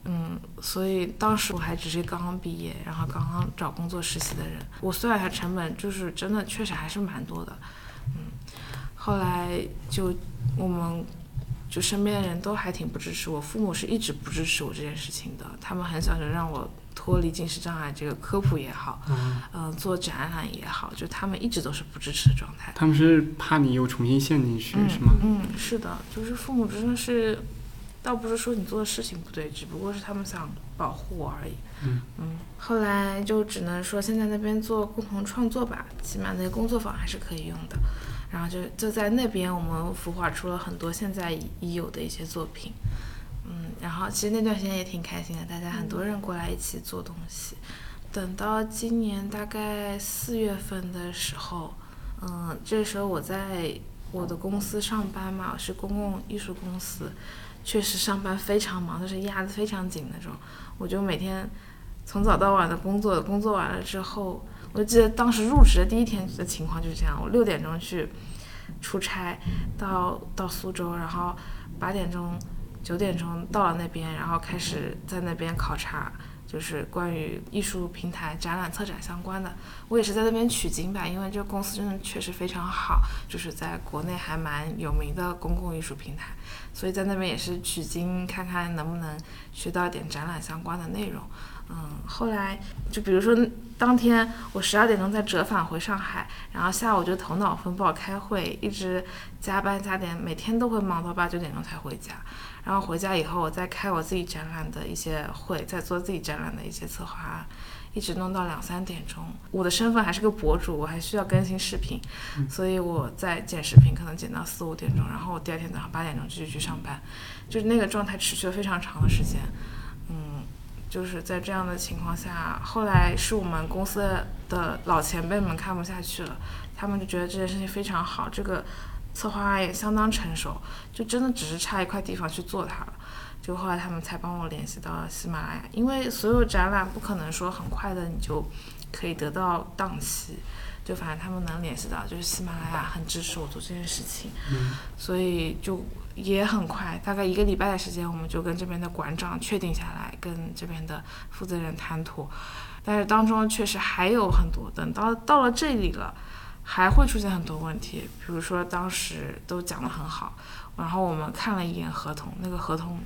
嗯，所以当时我还只是刚刚毕业，然后刚刚找工作实习的人，我算一下成本，就是真的确实还是蛮多的。嗯，后来就我们就身边的人都还挺不支持我，父母是一直不支持我这件事情的，他们很想着让我脱离近视障碍这个科普也好，嗯，做展览也好，就他们一直都是不支持的状态。他们是怕你又重新陷进去，是吗？嗯，是的，就是父母真的是。倒不是说你做的事情不对，只不过是他们想保护我而已。嗯嗯，后来就只能说先在那边做共同创作吧，起码那个工作坊还是可以用的。然后就就在那边，我们孵化出了很多现在已有的一些作品。嗯，然后其实那段时间也挺开心的，大家很多人过来一起做东西。等到今年大概四月份的时候，嗯，这时候我在我的公司上班嘛，是公共艺术公司。确实上班非常忙，就是压得非常紧那种。我就每天从早到晚的工作，工作完了之后，我记得当时入职的第一天的情况就是这样：我六点钟去出差到到苏州，然后八点钟、九点钟到了那边，然后开始在那边考察。就是关于艺术平台展览策展相关的，我也是在那边取经吧，因为这个公司真的确实非常好，就是在国内还蛮有名的公共艺术平台，所以在那边也是取经，看看能不能学到点展览相关的内容。嗯，后来就比如说当天我十二点钟再折返回上海，然后下午就头脑风暴开会，一直加班加点，每天都会忙到八九点钟才回家。然后回家以后，我再开我自己展览的一些会，再做自己展览的一些策划，一直弄到两三点钟。我的身份还是个博主，我还需要更新视频，所以我在剪视频，可能剪到四五点钟，然后我第二天早上八点钟继续去上班，就是那个状态持续了非常长的时间。嗯，就是在这样的情况下，后来是我们公司的老前辈们看不下去了，他们就觉得这件事情非常好，这个。策划也相当成熟，就真的只是差一块地方去做它了。就后来他们才帮我联系到了喜马拉雅，因为所有展览不可能说很快的你就可以得到档期，就反正他们能联系到，就是喜马拉雅很支持我做这件事情，所以就也很快，大概一个礼拜的时间，我们就跟这边的馆长确定下来，跟这边的负责人谈妥。但是当中确实还有很多，等到到了这里了。还会出现很多问题，比如说当时都讲得很好，然后我们看了一眼合同，那个合同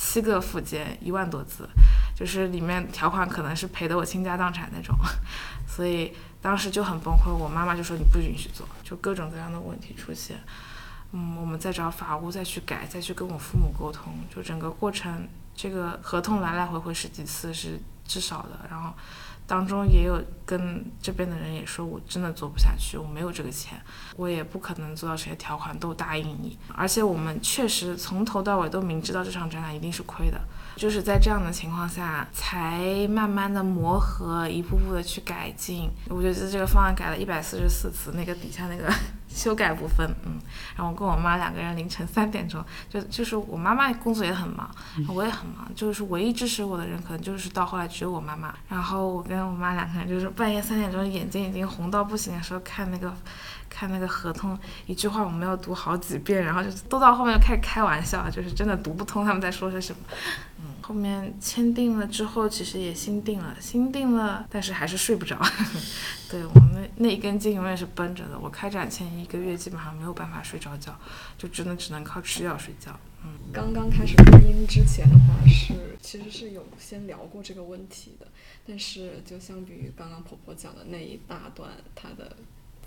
七个附件一万多字，就是里面条款可能是赔得我倾家荡产那种，所以当时就很崩溃。我妈妈就说你不允许做，就各种各样的问题出现。嗯，我们再找法务再去改，再去跟我父母沟通，就整个过程，这个合同来来回回十几次是至少的，然后。当中也有跟这边的人也说，我真的做不下去，我没有这个钱，我也不可能做到这些条款都答应你。而且我们确实从头到尾都明知道这场展览一定是亏的，就是在这样的情况下，才慢慢的磨合，一步步的去改进。我觉得这个方案改了一百四十四次，那个底下那个。修改部分，嗯，然后我跟我妈两个人凌晨三点钟，就就是我妈妈工作也很忙，我也很忙，就是唯一支持我的人可能就是到后来只有我妈妈。然后我跟我妈两个人就是半夜三点钟，眼睛已经红到不行的时候看那个看那个合同，一句话我们要读好几遍，然后就都到后面就开始开玩笑，就是真的读不通他们在说些什么。后面签订了之后，其实也心定了，心定了，但是还是睡不着。对我们那一根筋永远是绷着的。我开展前一个月基本上没有办法睡着觉，就真的只能靠吃药睡觉。嗯，刚刚开始录音之前的话是其实是有先聊过这个问题的，但是就相比于刚刚婆婆讲的那一大段她的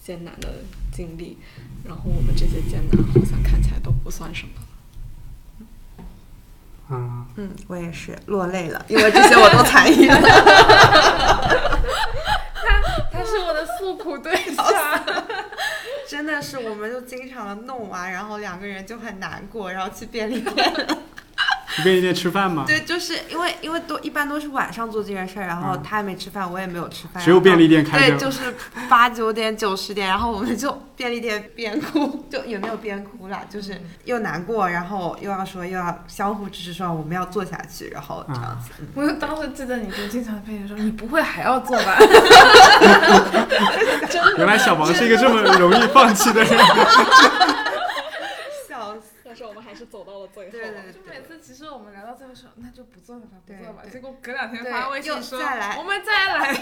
艰难的经历，然后我们这些艰难好像看起来都不算什么。嗯嗯，我也是落泪了，因为这些我都参与了。他是我的诉苦对象。真的是，我们就经常弄完，然后两个人就很难过，然后去便利店。去便利店吃饭吗？对，就是因为因为都一般都是晚上做这件事儿，然后他还没吃饭，我也没有吃饭，只有便利店开着对，就是八九点九十点，然后我们就便利店边哭，就也没有边哭啦，就是又难过，然后又要说又要相互支持，说我们要做下去，然后这样子。我当时记得你就经常跟你说，你不会还要做吧？原来小王是一个这么容易放弃的人。是走到了最后。对对对就每次其实我们聊到最后说，那就不做了吧，不做了吧。结果隔两天发微信说，再来我们再来。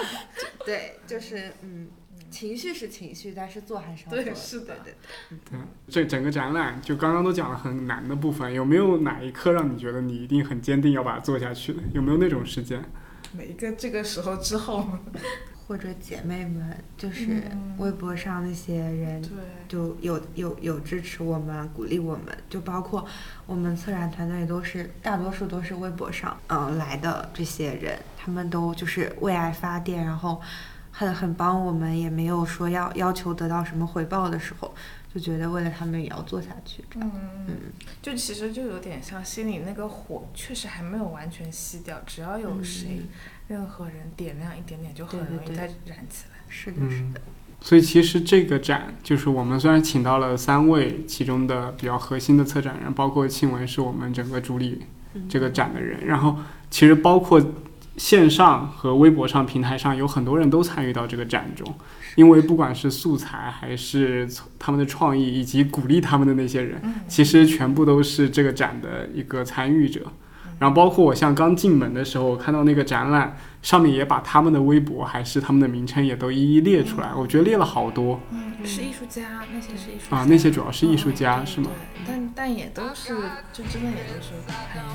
对，就是嗯，情绪是情绪，但是做还是要做对是的对对。对，这整个展览就刚刚都讲了很难的部分，有没有哪一刻让你觉得你一定很坚定要把它做下去的？有没有那种时间？每一个这个时候之后，或者姐妹们，就是嗯。微博上那些人，就有有有支持我们、鼓励我们，就包括我们策展团队都是大多数都是微博上嗯、呃来的这些人，他们都就是为爱发电，然后很很帮我们，也没有说要要求得到什么回报的时候，就觉得为了他们也要做下去，这样。嗯嗯，就其实就有点像心里那个火，确实还没有完全熄掉，只要有谁、任何人点亮一点点，就很容易再燃起来。是的，是嗯的，所以其实这个展就是我们虽然请到了三位其中的比较核心的策展人，包括庆文是我们整个主理嗯。这个展的人，然后其实包括线上和微博上平台上有很多人都参与到这个展中，因为不管是素材还是他们的创意以及鼓励他们的那些人，嗯。其实全部都是这个展的一个参与者。然后包括我像刚进门的时候，我看到那个展览上面也把他们的微博还是他们的名称也都一一列出来，我觉得列了好多嗯，是艺术家，那些是艺术家啊，那些主要是艺术家嗯是吗？？但但也都是，就真的也都是朋友。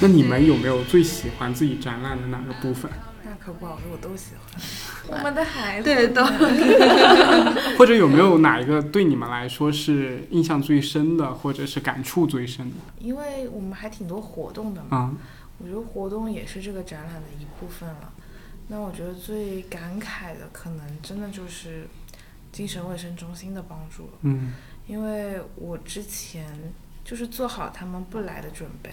那你们有没有最喜欢自己展览的哪个部分？那可不好说，我都喜欢。我们的孩子，对，都 或者有没有哪一个对你们来说是印象最深的，或者是感触最深的？因为我们还挺多活动的嘛，啊、我觉得活动也是这个展览的一部分了。那我觉得最感慨的，可能真的就是精神卫生中心的帮助了。嗯因为我之前就是做好他们不来的准备。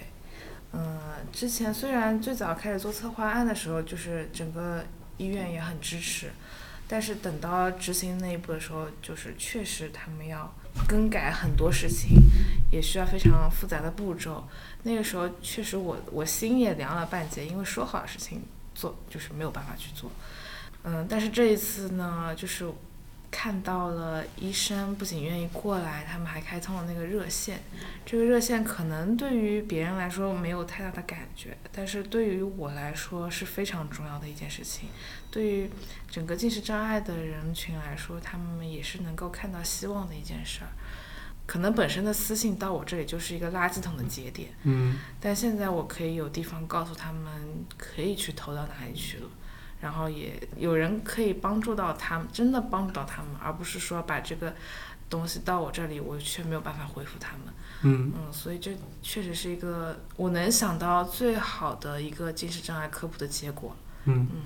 嗯，之前虽然最早开始做策划案的时候，就是整个医院也很支持，但是等到执行那一步的时候，就是确实他们要更改很多事情，也需要非常复杂的步骤。那个时候确实我我心也凉了半截，因为说好的事情做就是没有办法去做。嗯，但是这一次呢，就是看到了医生不仅愿意过来，他们还开通了那个热线。这个热线可能对于别人来说没有太大的感觉，但是对于我来说是非常重要的一件事情。对于整个近视障碍的人群来说，他们也是能够看到希望的一件事儿。可能本身的私信到我这里就是一个垃圾桶的节点，嗯但现在我可以有地方告诉他们可以去投到哪里去了，然后也有人可以帮助到他们，真的帮助到他们，而不是说把这个东西到我这里，我却没有办法回复他们。嗯嗯，所以这确实是一个我能想到最好的一个近视障碍科普的结果。嗯。嗯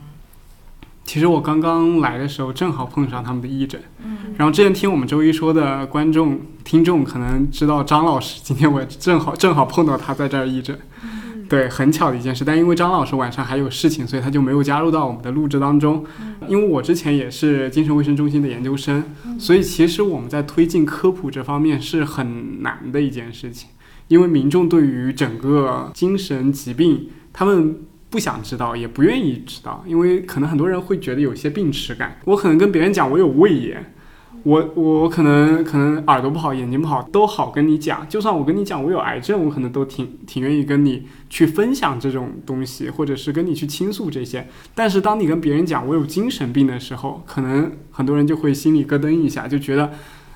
其实我刚刚来的时候正好碰上他们的义诊，嗯然后之前听我们周一说的观众听众可能知道张老师，今天我正好正好碰到他在这儿义诊，对，很巧的一件事。但因为张老师晚上还有事情，所以他就没有加入到我们的录制当中。因为我之前也是精神卫生中心的研究生，所以其实我们在推进科普这方面是很难的一件事情，因为民众对于整个精神疾病，他们不想知道，也不愿意知道，因为可能很多人会觉得有些病耻感。我可能跟别人讲我有胃炎，我我可能可能耳朵不好，眼睛不好都好跟你讲。就算我跟你讲我有癌症，我可能都挺挺愿意跟你去分享这种东西，或者是跟你去倾诉这些。但是当你跟别人讲我有精神病的时候，可能很多人就会心里咯噔一下，就觉得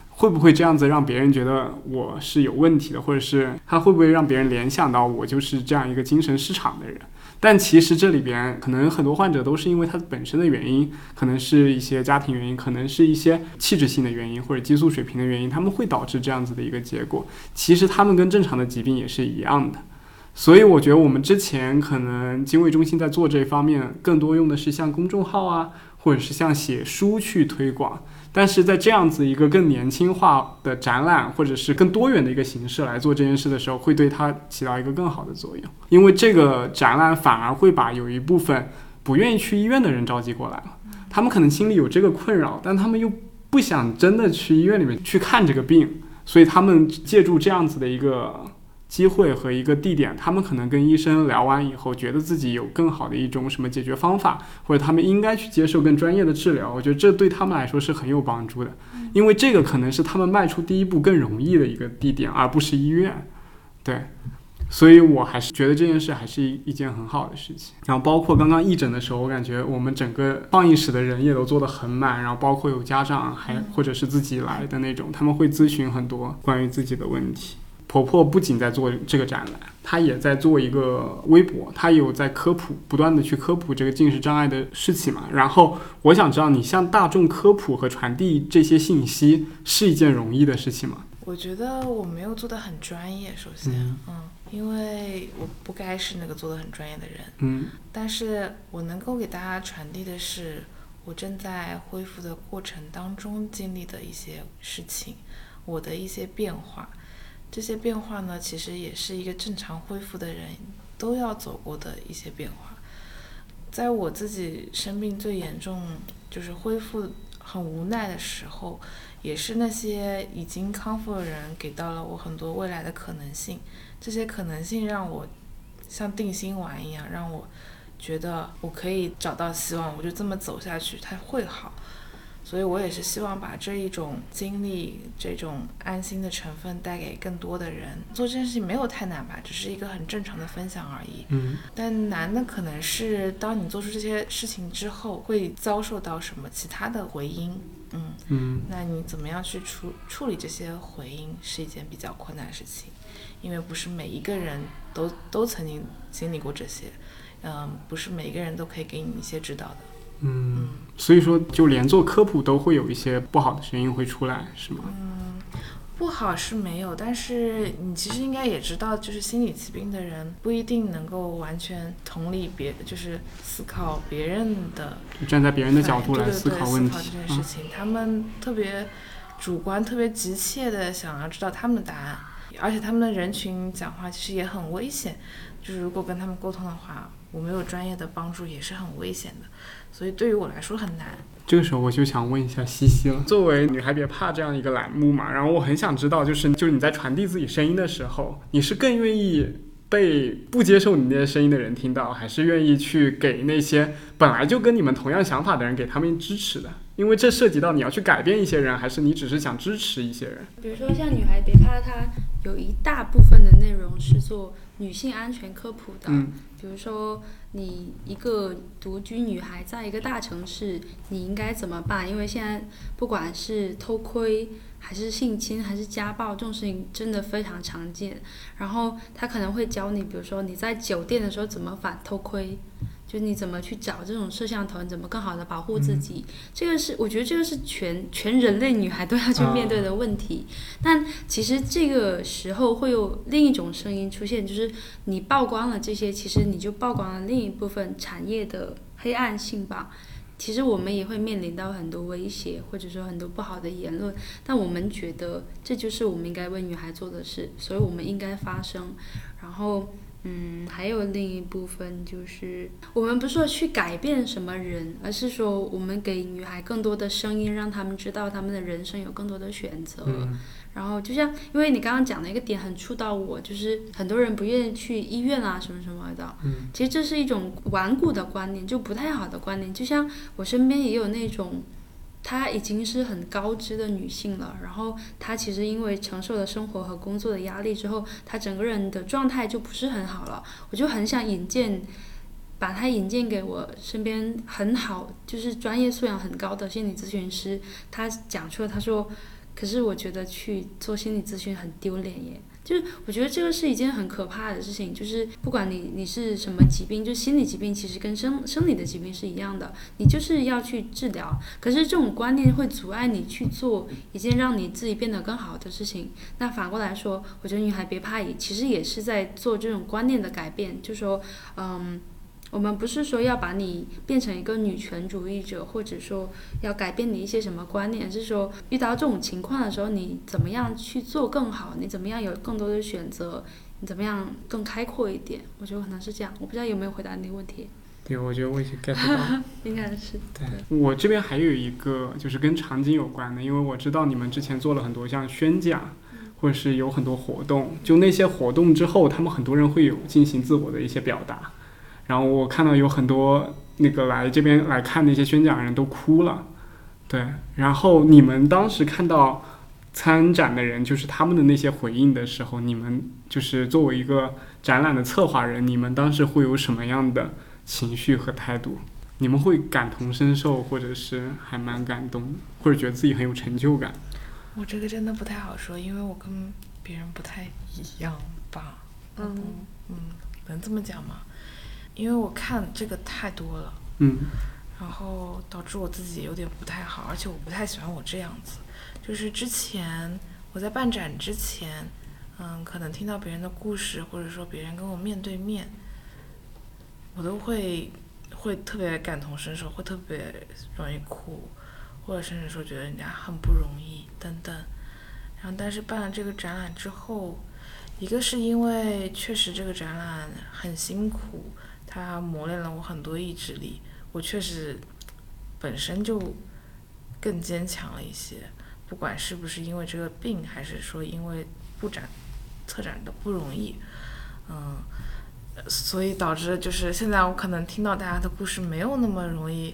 会不会这样子让别人觉得我是有问题的，或者是他会不会让别人联想到我就是这样一个精神失常的人？但其实这里边可能很多患者都是因为他本身的原因，可能是一些家庭原因，可能是一些器质性的原因或者激素水平的原因，他们会导致这样子的一个结果。其实他们跟正常的疾病也是一样的。所以我觉得我们之前可能精卫中心在做这方面，更多用的是像公众号啊，或者是像写书去推广。但是在这样子一个更年轻化的展览，或者是更多元的一个形式来做这件事的时候，会对它起到一个更好的作用。因为这个展览反而会把有一部分不愿意去医院的人召集过来了，他们可能心里有这个困扰，但他们又不想真的去医院里面去看这个病，所以他们借助这样子的一个。机会和一个地点，他们可能跟医生聊完以后，觉得自己有更好的一种什么解决方法，或者他们应该去接受更专业的治疗。我觉得这对他们来说是很有帮助的，因为这个可能是他们迈出第一步更容易的一个地点，而不是医院。对，所以我还是觉得这件事还是一一件很好的事情。然后包括刚刚义诊的时候，我感觉我们整个放映室的人也都做得很满，然后包括有家长还或者是自己来的那种，他们会咨询很多关于自己的问题。婆婆不仅在做这个展览，她也在做一个微博，她有在科普，不断的去科普这个近视障碍的事情嘛。然后我想知道，你向大众科普和传递这些信息是一件容易的事情吗？我觉得我没有做的很专业，首先，嗯，因为我不该是那个做的很专业的人，嗯，但是我能够给大家传递的是，我正在恢复的过程当中经历的一些事情，我的一些变化。这些变化呢，其实也是一个正常恢复的人都要走过的一些变化。在我自己生病最严重，就是恢复很无奈的时候，也是那些已经康复的人给到了我很多未来的可能性。这些可能性让我像定心丸一样，让我觉得我可以找到希望，我就这么走下去，它会好。所以我也是希望把这一种经历、这种安心的成分带给更多的人。做这件事情没有太难吧，只是一个很正常的分享而已。嗯。但难的可能是当你做出这些事情之后，会遭受到什么其他的回音。嗯。嗯。那你怎么样去处处理这些回音，是一件比较困难的事情，因为不是每一个人都都曾经经历过这些，嗯，不是每一个人都可以给你一些指导的。嗯，所以说，就连做科普都会有一些不好的声音会出来，是吗？嗯，不好是没有，但是你其实应该也知道，就是心理疾病的人不一定能够完全同理别，就是思考别人的，就站在别人的角度来思考问题这件事情，他们特别主观、特别急切的想要知道他们的答案，而且他们的人群讲话其实也很危险，就是如果跟他们沟通的话，我没有专业的帮助也是很危险的。所以对于我来说很难。这个时候我就想问一下西西了，作为“女孩别怕”这样一个栏目嘛，然后我很想知道，就是就是你在传递自己声音的时候，你是更愿意被不接受你那些声音的人听到，还是愿意去给那些本来就跟你们同样想法的人给他们支持的？因为这涉及到你要去改变一些人，还是你只是想支持一些人？比如说像“女孩别怕”，它有一大部分的内容是做女性安全科普的，比如说。你一个独居女孩在一个大城市，你应该怎么办？因为现在不管是偷窥，还是性侵，还是家暴，这种事情真的非常常见。然后他可能会教你，比如说你在酒店的时候怎么反偷窥。就你怎么去找这种摄像头？你怎么更好的保护自己？这个是我觉得这个是全全人类女孩都要去面对的问题。但其实这个时候会有另一种声音出现，就是你曝光了这些，其实你就曝光了另一部分产业的黑暗性吧。其实我们也会面临到很多威胁，或者说很多不好的言论。但我们觉得这就是我们应该为女孩做的事，所以我们应该发声。然后。嗯，还有另一部分就是，我们不是说去改变什么人，而是说我们给女孩更多的声音，让他们知道他们的人生有更多的选择。然后就像，因为你刚刚讲的一个点很触到我，就是很多人不愿意去医院啊，什么什么的。嗯。其实这是一种顽固的观念，就不太好的观念。就像我身边也有那种。她已经是很高知的女性了，然后她其实因为承受了生活和工作的压力之后，她整个人的状态就不是很好了。我就很想引荐，把她引荐给我身边很好，就是专业素养很高的心理咨询师。她讲出了，她说，可是我觉得去做心理咨询很丢脸耶。就是我觉得这个是一件很可怕的事情，就是不管你你是什么疾病，就心理疾病其实跟生生理的疾病是一样的，你就是要去治疗。可是这种观念会阻碍你去做一件让你自己变得更好的事情。那反过来说，我觉得女孩别怕，也其实也是在做这种观念的改变，就说，嗯。我们不是说要把你变成一个女权主义者，或者说要改变你一些什么观念，是说遇到这种情况的时候，你怎么样去做更好？你怎么样有更多的选择？你怎么样更开阔一点？我觉得可能是这样。我不知道有没有回答你的问题。对，我觉得我已经 get 到。应该是。对，我这边还有一个就是跟场景有关的，因为我知道你们之前做了很多像宣讲，或者是有很多活动，就那些活动之后，他们很多人会有进行自我的一些表达。然后我看到有很多那个来这边来看那些宣讲人都哭了，对。然后你们当时看到参展的人就是他们的那些回应的时候，你们就是作为一个展览的策划人，你们当时会有什么样的情绪和态度？你们会感同身受，或者是还蛮感动，或者觉得自己很有成就感？我这个真的不太好说，因为我跟别人不太一样吧。嗯嗯，能这么讲吗？因为我看这个太多了，嗯，然后导致我自己有点不太好，而且我不太喜欢我这样子。就是之前我在办展之前，嗯，可能听到别人的故事，或者说别人跟我面对面，我都会会特别感同身受，会特别容易哭，或者甚至说觉得人家很不容易等等。然后但是办了这个展览之后，一个是因为确实这个展览很辛苦。它磨练了我很多意志力，我确实本身就更坚强了一些。不管是不是因为这个病，还是说因为布展、策展的不容易，嗯，所以导致就是现在我可能听到大家的故事没有那么容易，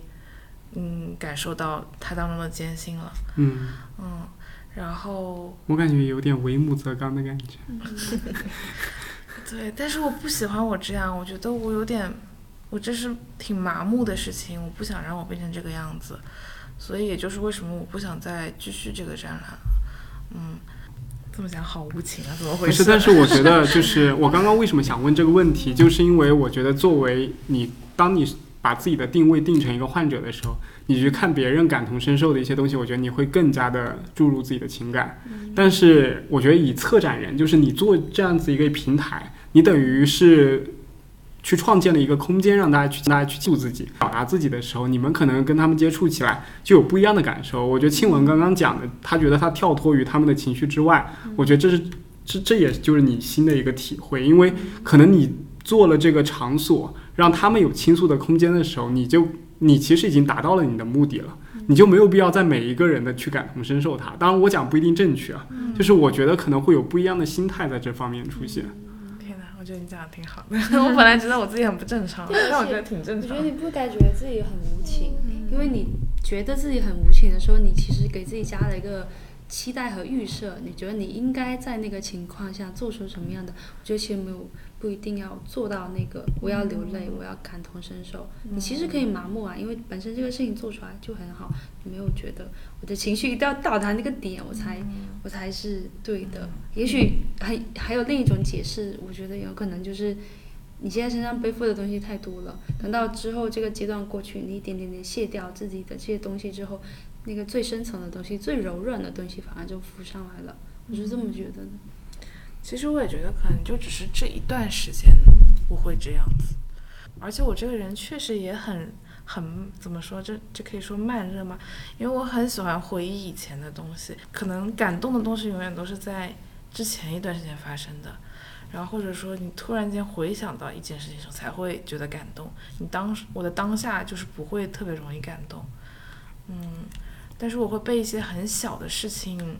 嗯，感受到它当中的艰辛了。嗯嗯，然后我感觉有点为母则刚的感觉。对，但是我不喜欢我这样，我觉得我有点，我这是挺麻木的事情，我不想让我变成这个样子，所以也就是为什么我不想再继续这个展览。嗯，这么讲好无情啊，怎么回事？不是，但是我觉得就是我刚刚为什么想问这个问题，就是因为我觉得作为你，当你把自己的定位定成一个患者的时候，你去看别人感同身受的一些东西，我觉得你会更加的注入自己的情感。但是我觉得以策展人，就是你做这样子一个平台。你等于是去创建了一个空间，让大家去大家去记录自己、表达自己的时候，你们可能跟他们接触起来就有不一样的感受。我觉得庆文刚刚讲的，他觉得他跳脱于他们的情绪之外，我觉得这是这这也就是你新的一个体会，因为可能你做了这个场所，让他们有倾诉的空间的时候，你就你其实已经达到了你的目的了，你就没有必要在每一个人的去感同身受他。当然，我讲不一定正确啊，就是我觉得可能会有不一样的心态在这方面出现。我觉得你讲的挺好的。我本来觉得我自己很不正常，但我觉得挺正常。我觉得你不该觉得自己很无情，因为你觉得自己很无情的时候，你其实给自己加了一个期待和预设。你觉得你应该在那个情况下做出什么样的？我觉得其实没有。不一定要做到那个，我要流泪，我要感同身受。你其实可以麻木啊，因为本身这个事情做出来就很好，你没有觉得我的情绪一定要到达那个点，我才我才是对的。也许还还有另一种解释，我觉得有可能就是你现在身上背负的东西太多了，等到之后这个阶段过去，你一点点点卸掉自己的这些东西之后，那个最深层的东西、最柔软的东西反而就浮上来了。我是这么觉得的。其实我也觉得，可能就只是这一段时间我会这样子，而且我这个人确实也很很怎么说，这这可以说慢热吗？因为我很喜欢回忆以前的东西，可能感动的东西永远都是在之前一段时间发生的，然后或者说你突然间回想到一件事情时候才会觉得感动，你当时我的当下就是不会特别容易感动，嗯，但是我会被一些很小的事情。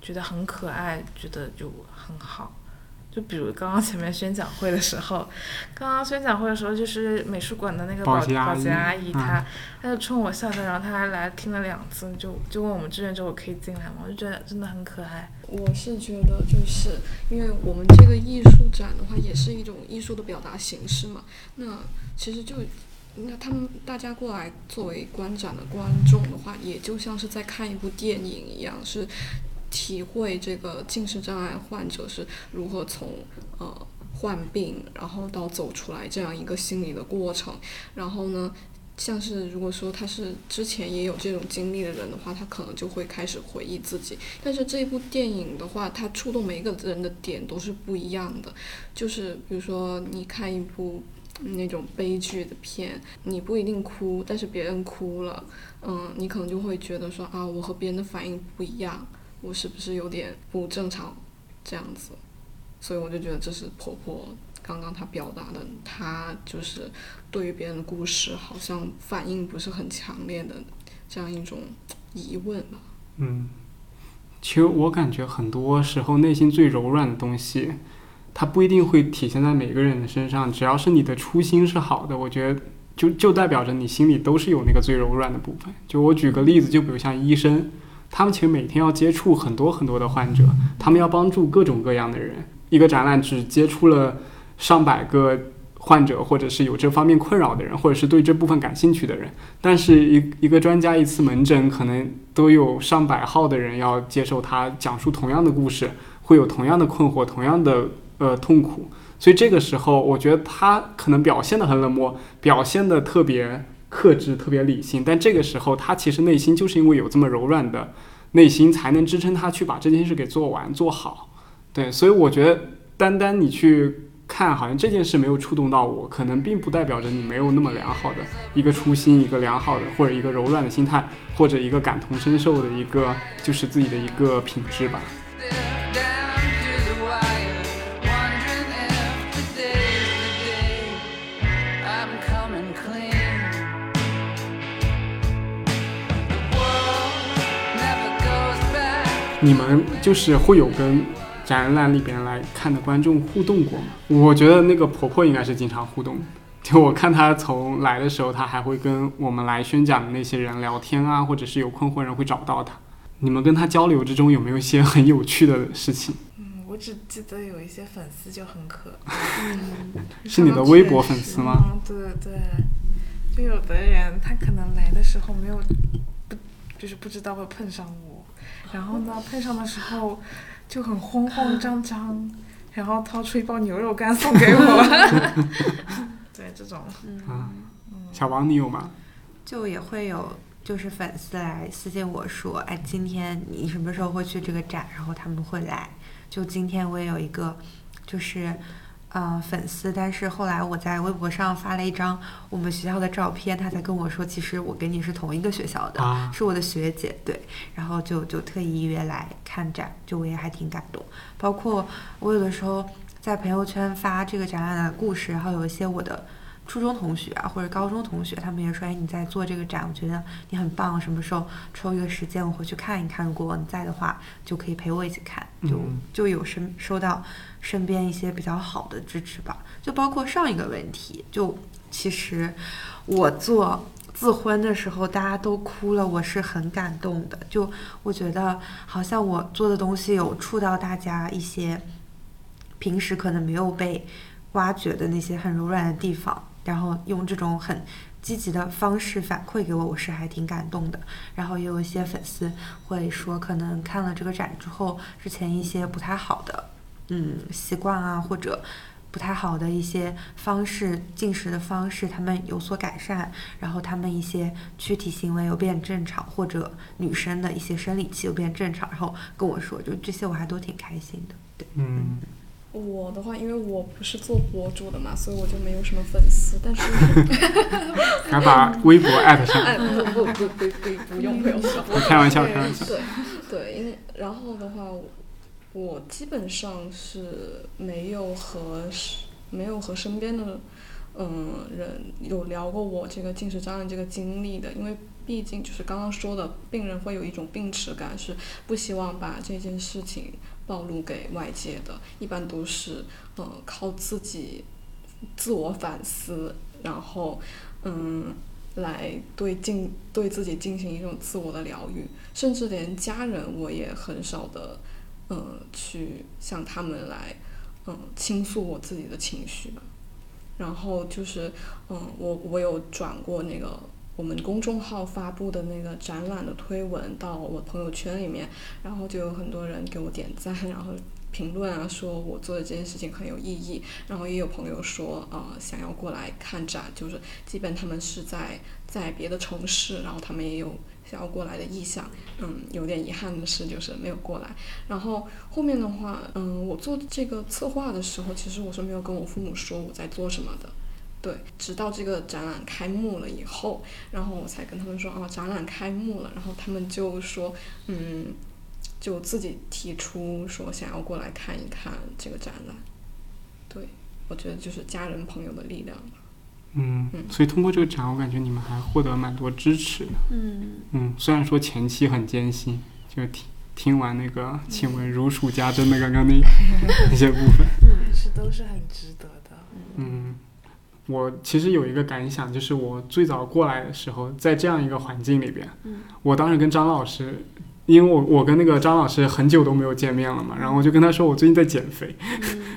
觉得很可爱，觉得就很好，就比如刚刚前面宣讲会的时候，刚刚宣讲会的时候，就是美术馆的那个保保洁阿姨洁阿姨，嗯她她就冲我笑笑，然后她还来听了两次，就就问我们志愿者我可以进来吗？我就觉得真的很可爱。我是觉得，就是因为我们这个艺术展的话，也是一种艺术的表达形式嘛。那其实就，那他们大家过来作为观展的观众的话，也就像是在看一部电影一样，是体会这个近视障碍患者是如何从呃患病，然后到走出来这样一个心理的过程。然后呢，像是如果说他是之前也有这种经历的人的话，他可能就会开始回忆自己。但是这部电影的话，它触动每一个人的点都是不一样的。就是比如说你看一部那种悲剧的片，你不一定哭，但是别人哭了，嗯，你可能就会觉得说啊，我和别人的反应不一样，我是不是有点不正常这样子？所以我就觉得这是婆婆刚刚她表达的，她就是对于别人的故事好像反应不是很强烈的这样一种疑问吧。嗯，其实我感觉很多时候内心最柔软的东西，它不一定会体现在每个人的身上。只要是你的初心是好的，我觉得就就代表着你心里都是有那个最柔软的部分。就我举个例子，就比如像医生，他们其实每天要接触很多很多的患者，他们要帮助各种各样的人。一个展览只接触了上百个患者，或者是有这方面困扰的人，或者是对这部分感兴趣的人。但是一一个专家一次门诊可能都有上百号的人要接受他讲述同样的故事，会有同样的困惑，同样的呃痛苦。所以这个时候，我觉得他可能表现得很冷漠，表现得特别克制、特别理性，但这个时候他其实内心就是因为有这么柔软的内心，才能支撑他去把这件事给做完、做好。对，所以我觉得单单你去看，好像这件事没有触动到我，可能并不代表着你没有那么良好的一个初心，一个良好的或者一个柔软的心态，或者一个感同身受的一个就是自己的一个品质吧。你们就是会有跟展览里边来看的观众互动过吗？我觉得那个婆婆应该是经常互动。就我看她从来的时候，她还会跟我们来宣讲的那些人聊天啊，或者是有困惑人会找到她。你们跟她交流之中有没有一些很有趣的事情？嗯，我只记得有一些粉丝就很可 是你的微博粉丝吗？嗯，对对，就有的人他可能来的时候没有不就是不知道会碰上我，然后呢配上的时候就很慌慌 张张，然后掏出一包牛肉干送给我，对这种，啊，小王你有吗？就也会有就是粉丝来私信我说，哎，今天你什么时候会去这个展？然后他们会来。就今天我也有一个，就是。呃，粉丝，但是后来我在微博上发了一张我们学校的照片，他才跟我说，其实我跟你是同一个学校的，啊是我的学姐，对，然后就就特意约来看展，就我也还挺感动。包括我有的时候在朋友圈发这个展览的故事，然后有一些我的初中同学啊或者高中同学，他们也说，哎，你在做这个展，我觉得你很棒，什么时候抽一个时间我回去看一看，如果你在的话，就可以陪我一起看，就嗯就有身收到身边一些比较好的支持吧，就包括上一个问题，就其实我做。自婚的时候，大家都哭了，我是很感动的。就我觉得，好像我做的东西有触到大家一些平时可能没有被挖掘的那些很柔软的地方，然后用这种很积极的方式反馈给我，我是还挺感动的。然后也有一些粉丝会说，可能看了这个展之后，之前一些不太好的嗯习惯啊，或者不太好的一些方式进食的方式，他们有所改善，然后他们一些躯体行为有变正常，或者女生的一些生理期有变正常，然后跟我说，就这些我还都挺开心的。对，嗯，我的话，因为我不是做博主的嘛，所以我就没有什么粉丝。但是，还把微博 艾特上。哎，不不不不不不用不用，我开玩笑，开玩笑。对对，因为然后的话，我基本上是没有和没有和身边的嗯人有聊过我这个进食障碍这个经历的，因为毕竟就是刚刚说的，病人会有一种病耻感，是不希望把这件事情暴露给外界的，一般都是呃靠自己自我反思，然后嗯来对进对自己进行一种自我的疗愈，甚至连家人我也很少的嗯去向他们来嗯倾诉我自己的情绪吧。然后就是，嗯，我我有转过那个我们公众号发布的那个展览的推文到我朋友圈里面，然后就有很多人给我点赞，然后评论啊，说我做的这件事情很有意义，然后也有朋友说，呃，想要过来看展，就是基本他们是在在别的城市，然后他们也有想要过来的意向，嗯，有点遗憾的是就是没有过来。然后后面的话，嗯，我做这个策划的时候，其实我是没有跟我父母说我在做什么的。对，直到这个展览开幕了以后，然后我才跟他们说啊，展览开幕了，然后他们就说，嗯，就自己提出说想要过来看一看这个展览。对，我觉得就是家人朋友的力量吧。嗯嗯，所以通过这个展，我感觉你们还获得蛮多支持的。嗯，嗯，虽然说前期很艰辛，就听听完那个“请问如数家珍”的刚刚那 那些部分，但是都是很值得的。嗯，我其实有一个感想，就是我最早过来的时候，在这样一个环境里边，嗯我当时跟张老师，因为我我跟那个张老师很久都没有见面了嘛，然后我就跟他说我最近在减肥，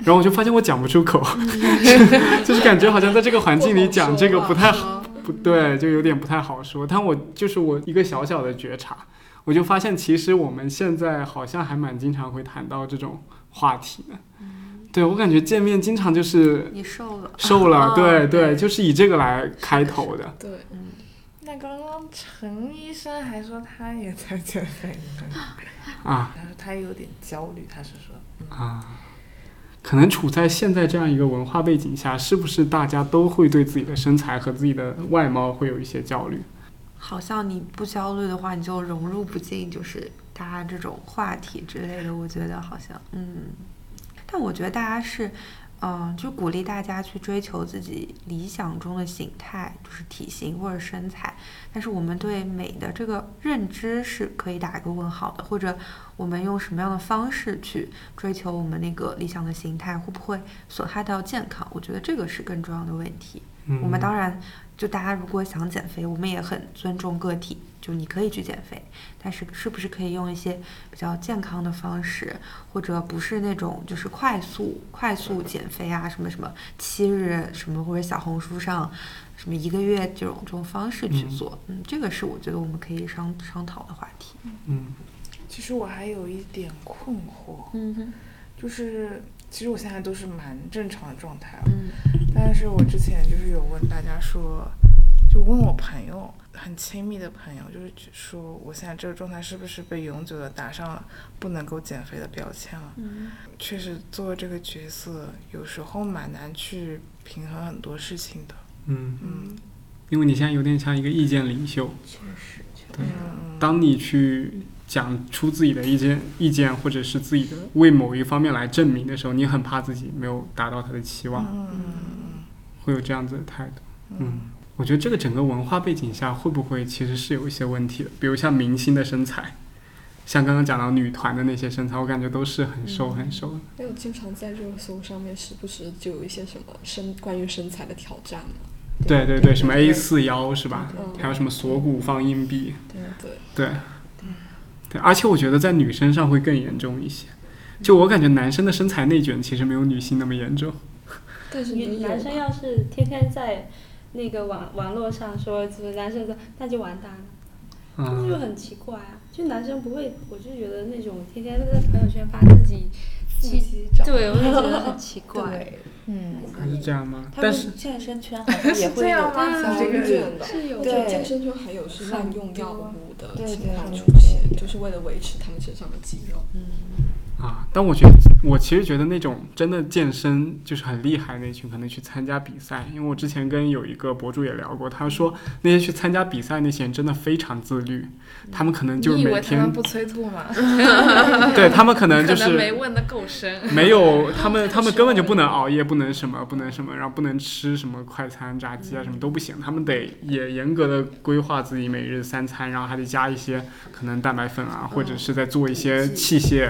然后我就发现我讲不出口 就是感觉好像在这个环境里讲这个不太好，不对，就有点不太好说。但我就是我一个小小的觉察，我就发现其实我们现在好像还蛮经常会谈到这种话题的。对我感觉见面经常就是你瘦了，瘦了，哦对对，就是以这个来开头的。对，嗯那刚刚陈医生还说他也在减肥呢，啊他说他有点焦虑，他是说，啊，可能处在现在这样一个文化背景下，是不是大家都会对自己的身材和自己的外貌会有一些焦虑？好像你不焦虑的话，你就融入不进，就是大家这种话题之类的。我觉得好像，嗯，但我觉得大家是，嗯、就鼓励大家去追求自己理想中的形态，就是体型或者身材。但是我们对美的这个认知是可以打一个问号的，或者我们用什么样的方式去追求我们那个理想的形态，会不会损害到健康？我觉得这个是更重要的问题。嗯，我们当然，就大家如果想减肥，我们也很尊重个体，就你可以去减肥，但是是不是可以用一些比较健康的方式，或者不是那种就是快速快速减肥啊，什么什么七日什么或者小红书上什么一个月这种这种方式去嗯。做，嗯，这个是我觉得我们可以商商讨的话题。嗯。其实我还有一点困惑，嗯哼，就是其实我现在都是蛮正常的状态了，嗯。但是我之前就是有问大家说，就问我朋友，很亲密的朋友，就是说我现在这个状态是不是被永久的打上了不能够减肥的标签了？嗯。确实做这个角色有时候蛮难去平衡很多事情的。嗯，嗯。因为你现在有点像一个意见领袖，确实，确对。嗯，当你去讲出自己的意见、意见，或者是自己的为某一方面来证明的时候，你很怕自己没有达到他的期望，嗯会有这样子的态度。嗯嗯，我觉得这个整个文化背景下，会不会其实是有一些问题的？比如像明星的身材，像刚刚讲到女团的那些身材，我感觉都是很瘦很瘦的。还有经常在热搜上面时不时就有一些什么身关于身材的挑战嘛。对对对，什么 A 四腰是吧？嗯还有什么锁骨放硬币？对对，对，对，而且我觉得在女生上会更严重一些。就我感觉男生的身材内卷其实没有女性那么严重。但是男生要是天天在那个网网络上说，就是男生说那就完蛋了，这就嗯，很奇怪啊。就男生不会，我就觉得那种天天在朋友圈发自己对我就觉得很 奇怪。嗯，还是这样吗？他但是们健身圈好像也会有这样吗？是有对。健身圈还有是滥用药物的情况出现，就是为了维持他们身上的肌肉。啊，但我觉得我其实觉得那种真的健身就是很厉害那群，可能去参加比赛。因为我之前跟有一个博主也聊过，他说那些去参加比赛那些人真的非常自律，他们可能就是每天他们不催吐吗？对他们可能就是能没是问的够深。没有他们 他们根本就不能熬夜，不能什么不能什么，然后不能吃什么快餐、炸鸡啊什么都不行，他们得也严格的规划自己每日三餐，然后还得加一些可能蛋白粉啊，或者是在做一些器械。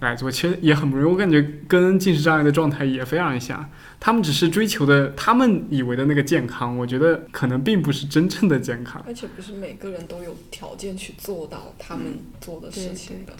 来做，其实也很不容易。我感觉跟进食障碍的状态也非常像，他们只是追求的他们以为的那个健康，我觉得可能并不是真正的健康。而且不是每个人都有条件去做到他们做的事情的。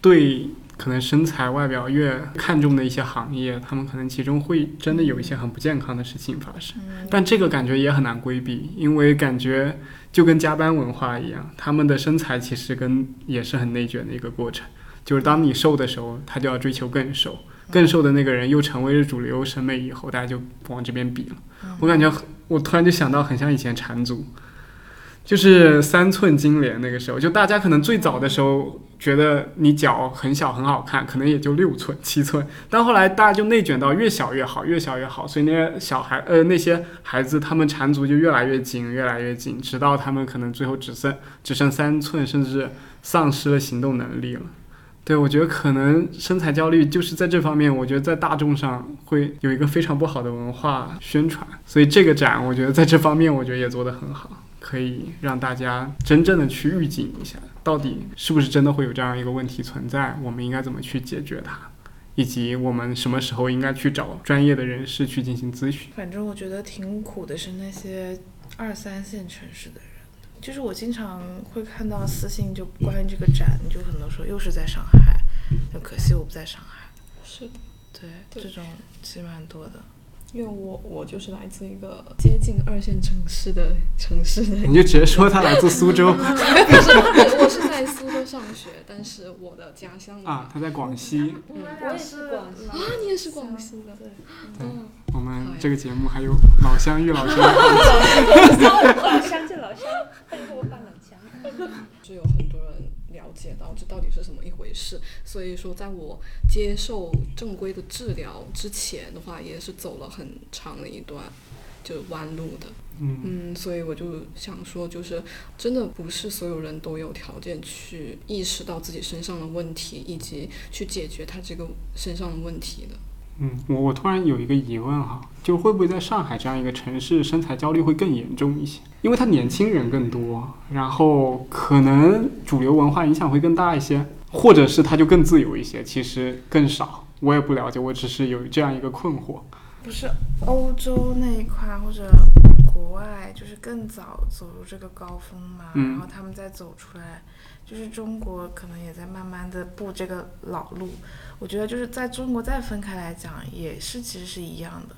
对，可能身材外表越看重的一些行业，他们可能其中会真的有一些很不健康的事情发生。但这个感觉也很难规避，因为感觉就跟加班文化一样，他们的身材其实跟也是很内卷的一个过程。就是当你瘦的时候，他就要追求更瘦，更瘦的那个人又成为了主流审美以后，大家就往这边比了。我感觉我突然就想到，很像以前缠足。就是三寸金莲那个时候，就大家可能最早的时候觉得你脚很小很好看，可能也就六寸七寸，但后来大家就内卷到越小越好，越小越好，所以那些小孩呃那些孩子他们缠足就越来越紧，越来越紧，直到他们可能最后只剩只剩三寸，甚至丧失了行动能力了。对，我觉得可能身材焦虑就是在这方面，我觉得在大众上会有一个非常不好的文化宣传，所以这个展我觉得在这方面我觉得也做得很好。可以让大家真正的去预警一下，到底是不是真的会有这样一个问题存在？我们应该怎么去解决它，以及我们什么时候应该去找专业的人士去进行咨询？反正我觉得挺苦的，是那些二三线城市的。就是我经常会看到私信，就关于这个展，就很多说又是在上海，很可惜我不在上海。是的，对，这种其实蛮多的。因为我我就是来自一个接近二线城市的城市的，你就直接说他来自苏州。不是，我是在苏州上学，但是我的家乡啊，他在广西。我也是广西啊，你也是广西的。对，我们这个节目还有老乡遇老乡。老乡见老乡，背后放冷枪。是有很多人。了解到这到底是什么一回事，所以说在我接受正规的治疗之前的话，也是走了很长的一段就弯路的。嗯，所以我就想说，就是真的不是所有人都有条件去意识到自己身上的问题，以及去解决他这个身上的问题的。嗯，我我突然有一个疑问哈，就会不会在上海这样一个城市，身材焦虑会更严重一些？因为他年轻人更多，然后可能主流文化影响会更大一些，或者是他就更自由一些，其实更少。我也不了解，我只是有这样一个困惑。不是欧洲那一块或者国外，就是更早走入这个高峰嘛，然后他们再走出来。就是中国可能也在慢慢的步这个老路，我觉得就是在中国再分开来讲，也是其实是一样的，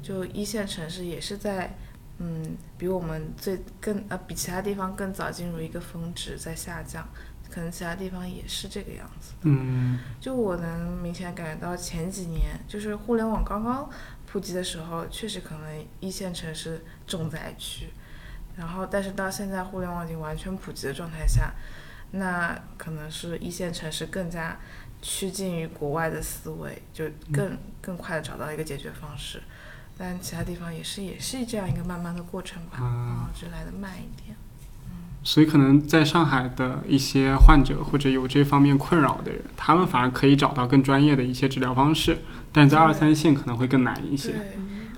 就一线城市也是在，嗯，比我们最更呃比其他地方更早进入一个峰值在下降，可能其他地方也是这个样子。嗯，就我能明显感觉到前几年就是互联网刚刚普及的时候，确实可能一线城市重灾区，然后但是到现在互联网已经完全普及的状态下。那可能是一线城市更加趋近于国外的思维，就更更快的找到一个解决方式，但其他地方也是也是这样一个慢慢的过程吧，啊，就来的慢一点。所以可能在上海的一些患者或者有这方面困扰的人，他们反而可以找到更专业的一些治疗方式，但在二三线可能会更难一些。对，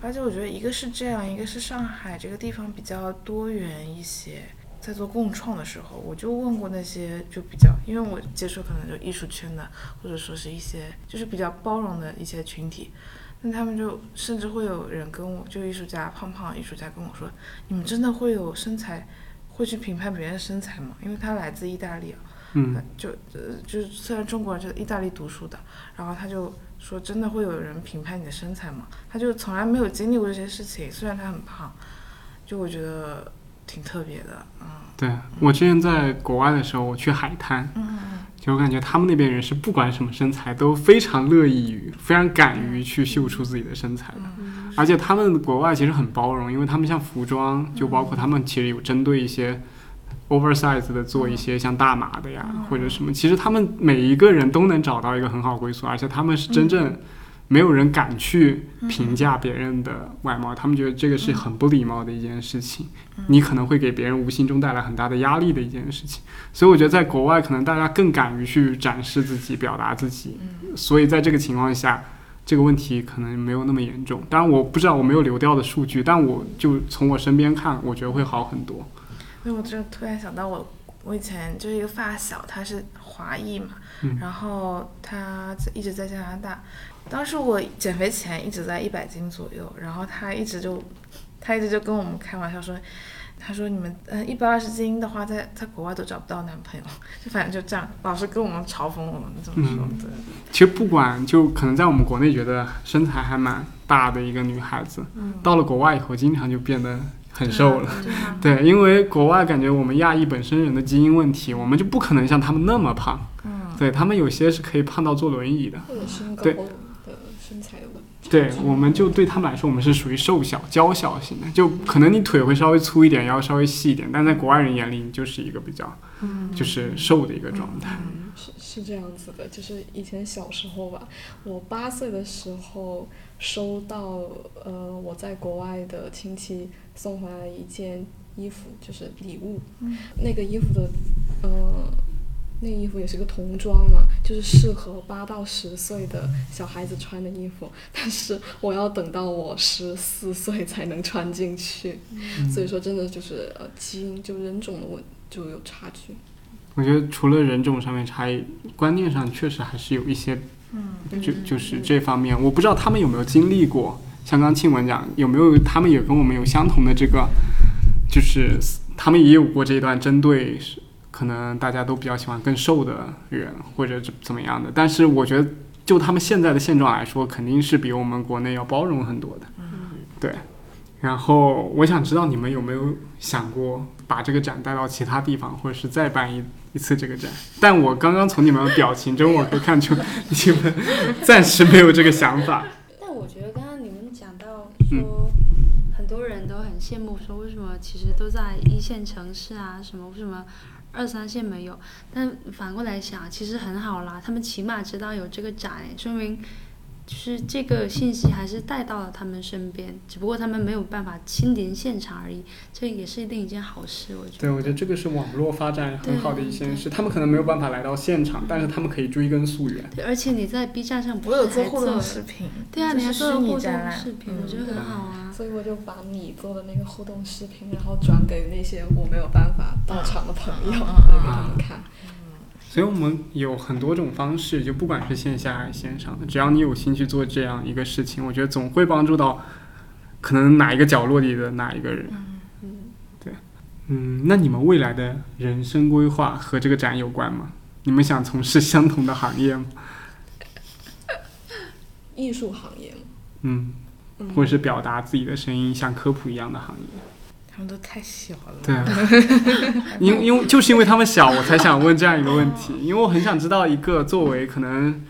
而且我觉得一个是这样，一个是上海这个地方比较多元一些。在做共创的时候，我就问过那些就比较，因为我接触可能就艺术圈的，或者说是一些就是比较包容的一些群体，那他们就甚至会有人跟我，就艺术家胖胖艺术家跟我说，你们真的会有身材，会去评判别人身材吗？因为他来自意大利啊，嗯，就呃就是虽然中国人是意大利读书的，然后他就说真的会有人评判你的身材吗？他就从来没有经历过这些事情，虽然他很胖，就我觉得。挺特别的，嗯，对我之前在国外的时候，我去海滩，嗯就我感觉他们那边人是不管什么身材都非常乐意于、非常敢于去秀出自己的身材的，而且他们国外其实很包容，因为他们像服装，就包括他们其实有针对一些 oversize 的做一些像大码的呀或者什么，其实他们每一个人都能找到一个很好归宿，而且他们是真正。没有人敢去评价别人的外貌，他们觉得这个是很不礼貌的一件事情，你可能会给别人无形中带来很大的压力的一件事情。所以我觉得在国外，可能大家更敢于去展示自己、表达自己。所以在这个情况下，这个问题可能没有那么严重。当然，我不知道我没有流掉的数据，但我就从我身边看，我觉得会好很多。因为我这突然想到，我我以前就是一个发小，他是华裔嘛，嗯然后他一直在加拿大。当时我减肥前一直在一百斤左右，然后他一直就，他一直就跟我们开玩笑说，他说你们呃一百二十斤的话，在在国外都找不到男朋友，就反正就这样，老是跟我们嘲讽我们怎么说，嗯对，其实不管就可能在我们国内觉得身材还蛮大的一个女孩子，嗯，到了国外以后，经常就变得很瘦了。对啊，对，因为国外感觉我们亚裔本身人的基因问题，我们就不可能像他们那么胖。嗯，对他们有些是可以胖到坐轮椅的。对。对，我们就对他们来说，我们是属于瘦小、娇小型的，就可能你腿会稍微粗一点，腰稍微细一点，但在国外人眼里，你就是一个比较嗯就是瘦的一个状态。是是这样子的，就是以前小时候吧，我八岁的时候收到呃我在国外的亲戚送回来一件衣服，就是礼物。嗯那个衣服的呃那衣服也是个童装嘛，就是适合八到十岁的小孩子穿的衣服，但是我要等到我十四岁才能穿进去，所以说真的就是呃基因就人种的问就有差距。我觉得除了人种上面差异，观念上确实还是有一些，嗯就就是这方面，我不知道他们有没有经历过。像刚庆文讲，有没有他们也跟我们有相同的这个，就是他们也有过这一段针对，可能大家都比较喜欢更瘦的人或者怎怎么样的。但是我觉得，就他们现在的现状来说，肯定是比我们国内要包容很多的。对。然后我想知道你们有没有想过把这个展带到其他地方，或者是再办一一次这个展？但我刚刚从你们的表情中，我可以看出你们暂时没有这个想法。但我觉得刚刚你们讲到嗯说，很多人都很羡慕说为什么其实都在一线城市啊，什么为什么二三线没有？但反过来想，其实很好啦，他们起码知道有这个展，说明就是这个信息还是带到了他们身边，只不过他们没有办法亲临现场而已，这也是另一件好事，我觉得。对，我觉得这个是网络发展很好的一件事。他们可能没有办法来到现场，但是他们可以追根溯源。对，而且你在 B 站上不我有是还做互动视频，对啊，你还做了互动视频，我觉得嗯很好啊。所以我就把你做的那个互动视频，然后转给那些我没有办法到场的朋友，给他们看。所以我们有很多种方式，就不管是线下还是线上的，只要你有心去做这样一个事情，我觉得总会帮助到可能哪一个角落里的哪一个人。嗯，嗯，那你们未来的人生规划和这个展有关吗？你们想从事相同的行业吗？艺术行业吗，嗯，嗯，或者是表达自己的声音，像科普一样的行业？他们都太小了。对啊，因因为就是因为他们小，我才想问这样一个问题，因为我很想知道一个作为可能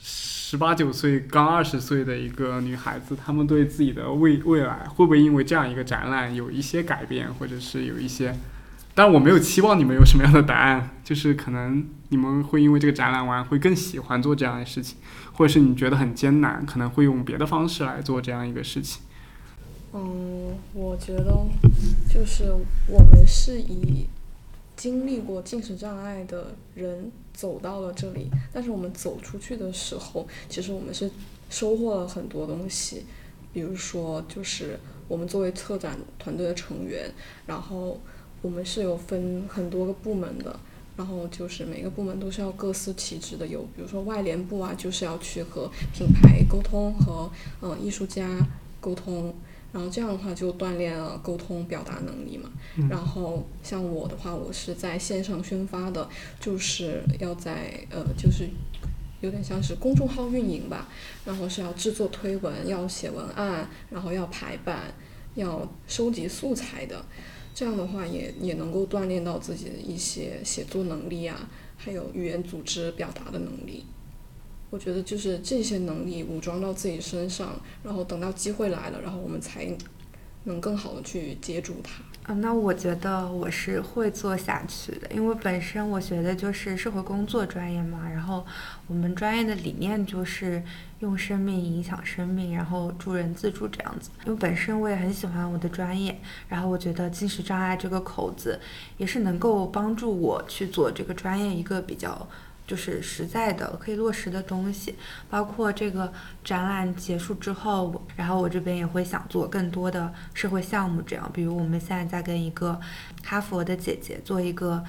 十八九岁、刚二十岁的一个女孩子，她们对自己的未未来会不会因为这样一个展览有一些改变，或者是有一些，但我没有期望你们有什么样的答案，就是可能你们会因为这个展览完会更喜欢做这样的事情，或者是你觉得很艰难，可能会用别的方式来做这样一个事情。嗯，我觉得就是我们是以经历过进食障碍的人走到了这里，但是我们走出去的时候，其实我们是收获了很多东西，比如说就是我们作为策展团队的成员，然后我们是有分很多个部门的。然后就是每个部门都是要各司其职的，有比如说外联部啊，就是要去和品牌沟通，和嗯、艺术家沟通，然后这样的话就锻炼了沟通表达能力嘛。嗯然后像我的话，我是在线上宣发的，就是要在呃，就是有点像是公众号运营吧，然后是要制作推文，要写文案，然后要排版，要收集素材的。这样的话也也能够锻炼到自己的一些写作能力啊，还有语言组织表达的能力。我觉得就是这些能力武装到自己身上，然后等到机会来了，然后我们才能更好的去接住它。啊，那我觉得我是会做下去的，因为本身我学的就是社会工作专业嘛，然后我们专业的理念就是用生命影响生命，然后助人自助这样子。因为本身我也很喜欢我的专业，然后我觉得进食障碍这个口子也是能够帮助我去做这个专业一个比较。就是实在的可以落实的东西，包括这个展览结束之后，然后我这边也会想做更多的社会项目，这样，比如我们现在在跟一个哈佛的姐姐做一个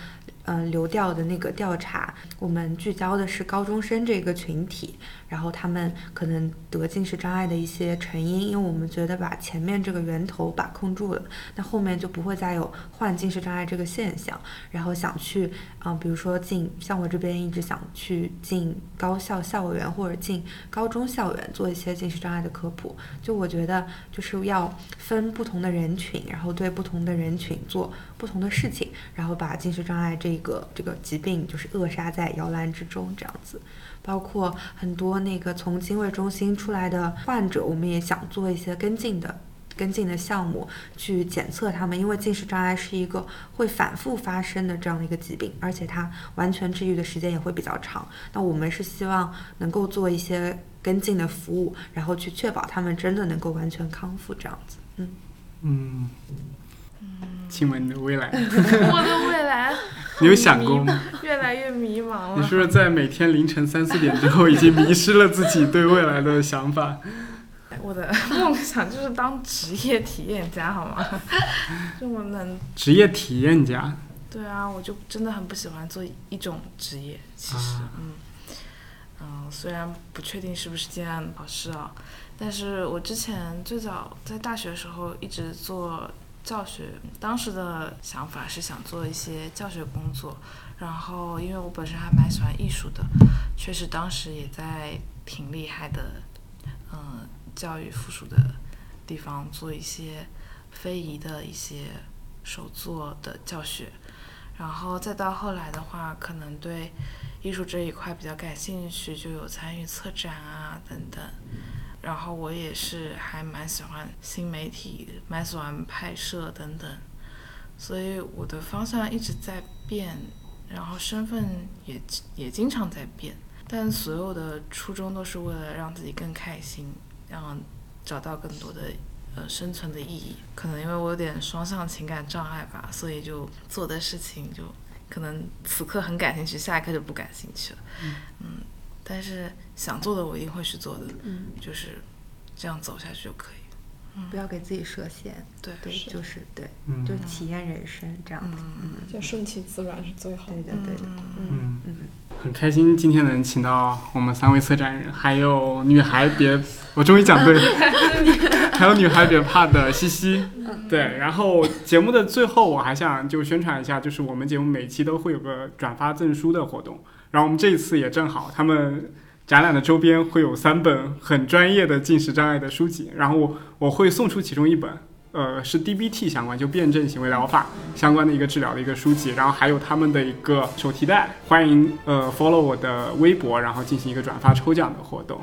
嗯流调的那个调查，我们聚焦的是高中生这个群体，然后他们可能得近视障碍的一些成因，因为我们觉得把前面这个源头把控住了，那后面就不会再有患近视障碍这个现象。然后想去，嗯，比如说进像我这边一直想去进高校校园或者进高中校园做一些近视障碍的科普。就我觉得就是要分不同的人群，然后对不同的人群做不同的事情，然后把近视障碍这个这个疾病就是扼杀在摇篮之中这样子。包括很多那个从精卫中心出来的患者，我们也想做一些跟进的。跟进的项目去检测他们，因为近视障碍是一个会反复发生的这样的一个疾病，而且它完全治愈的时间也会比较长。那我们是希望能够做一些跟进的服务，然后去确保他们真的能够完全康复这样子。嗯嗯，请问你的未来？我的未来，你有想过吗？越来越迷茫了。你是不是在每天凌晨三四点之后，已经迷失了自己对未来的想法？我的梦想就是当职业体验家，好吗？就我能职业体验家。对啊，我就真的很不喜欢做一种职业。其实，嗯嗯，虽然不确定是不是这样好事啊，但是我之前最早在大学的时候一直做教学，当时的想法是想做一些教学工作。然后，因为我本身还蛮喜欢艺术的，确实当时也在挺厉害的，嗯。教育附属的地方做一些非遗的一些手作的教学，然后再到后来的话，可能对艺术这一块比较感兴趣，就有参与策展啊等等。然后我也是还蛮喜欢新媒体，蛮喜欢拍摄等等，所以我的方向一直在变，然后身份也也经常在变，但所有的初衷都是为了让自己更开心。让找到更多的呃生存的意义，可能因为我有点双向情感障碍吧，所以就做的事情就可能此刻很感兴趣，下一刻就不感兴趣了。嗯，但是想做的我一定会去做的，嗯，就是这样走下去就可以。不要给自己设限，对对，就是对，就体验人生这样子，嗯，就顺其自然是最好的，对的对的，嗯嗯。很开心今天能请到我们三位策展人，还有女孩别，我终于讲对了，还有女孩别怕的西西，对。然后节目的最后，我还想就宣传一下，就是我们节目每期都会有个转发赠书的活动，然后我们这一次也正好他们。展览的周边会有三本很专业的进食障碍的书籍，然后我我会送出其中一本，呃，是 DBT 相关，就辩证行为疗法相关的一个治疗的一个书籍，然后还有他们的一个手提袋，欢迎呃 follow 我的微博，然后进行一个转发抽奖的活动，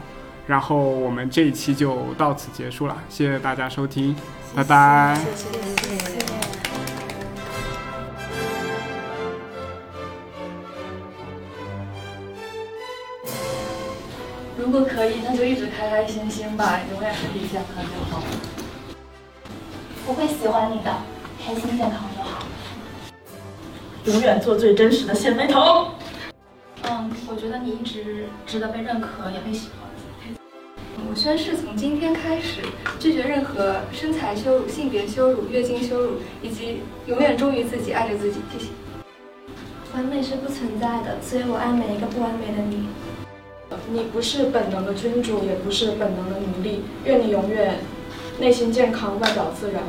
然后我们这一期就到此结束了，谢谢大家收听，拜拜。如果可以，那就一直开开心心吧，永远身体健康就好。我会喜欢你的，开心健康就好。永远做最真实的谢飞头。嗯，我觉得你一直值得被认可，也被喜欢。我宣誓从今天开始，拒绝任何身材羞辱、性别羞辱、月经羞辱，以及永远忠于自己，爱着自己。谢谢。完美是不存在的，所以我爱每一个不完美的你。你不是本能的君主，也不是本能的奴隶。愿你永远内心健康，外表自然。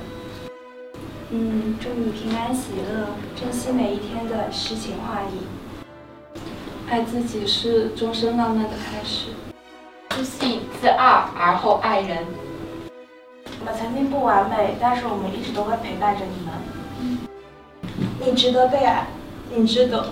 嗯，祝你平安喜乐，珍惜每一天的诗情画意。爱自己是终身浪漫的开始。自信自爱而后爱人。我们曾经不完美，但是我们一直都会陪伴着你们。你值得被爱，你值得。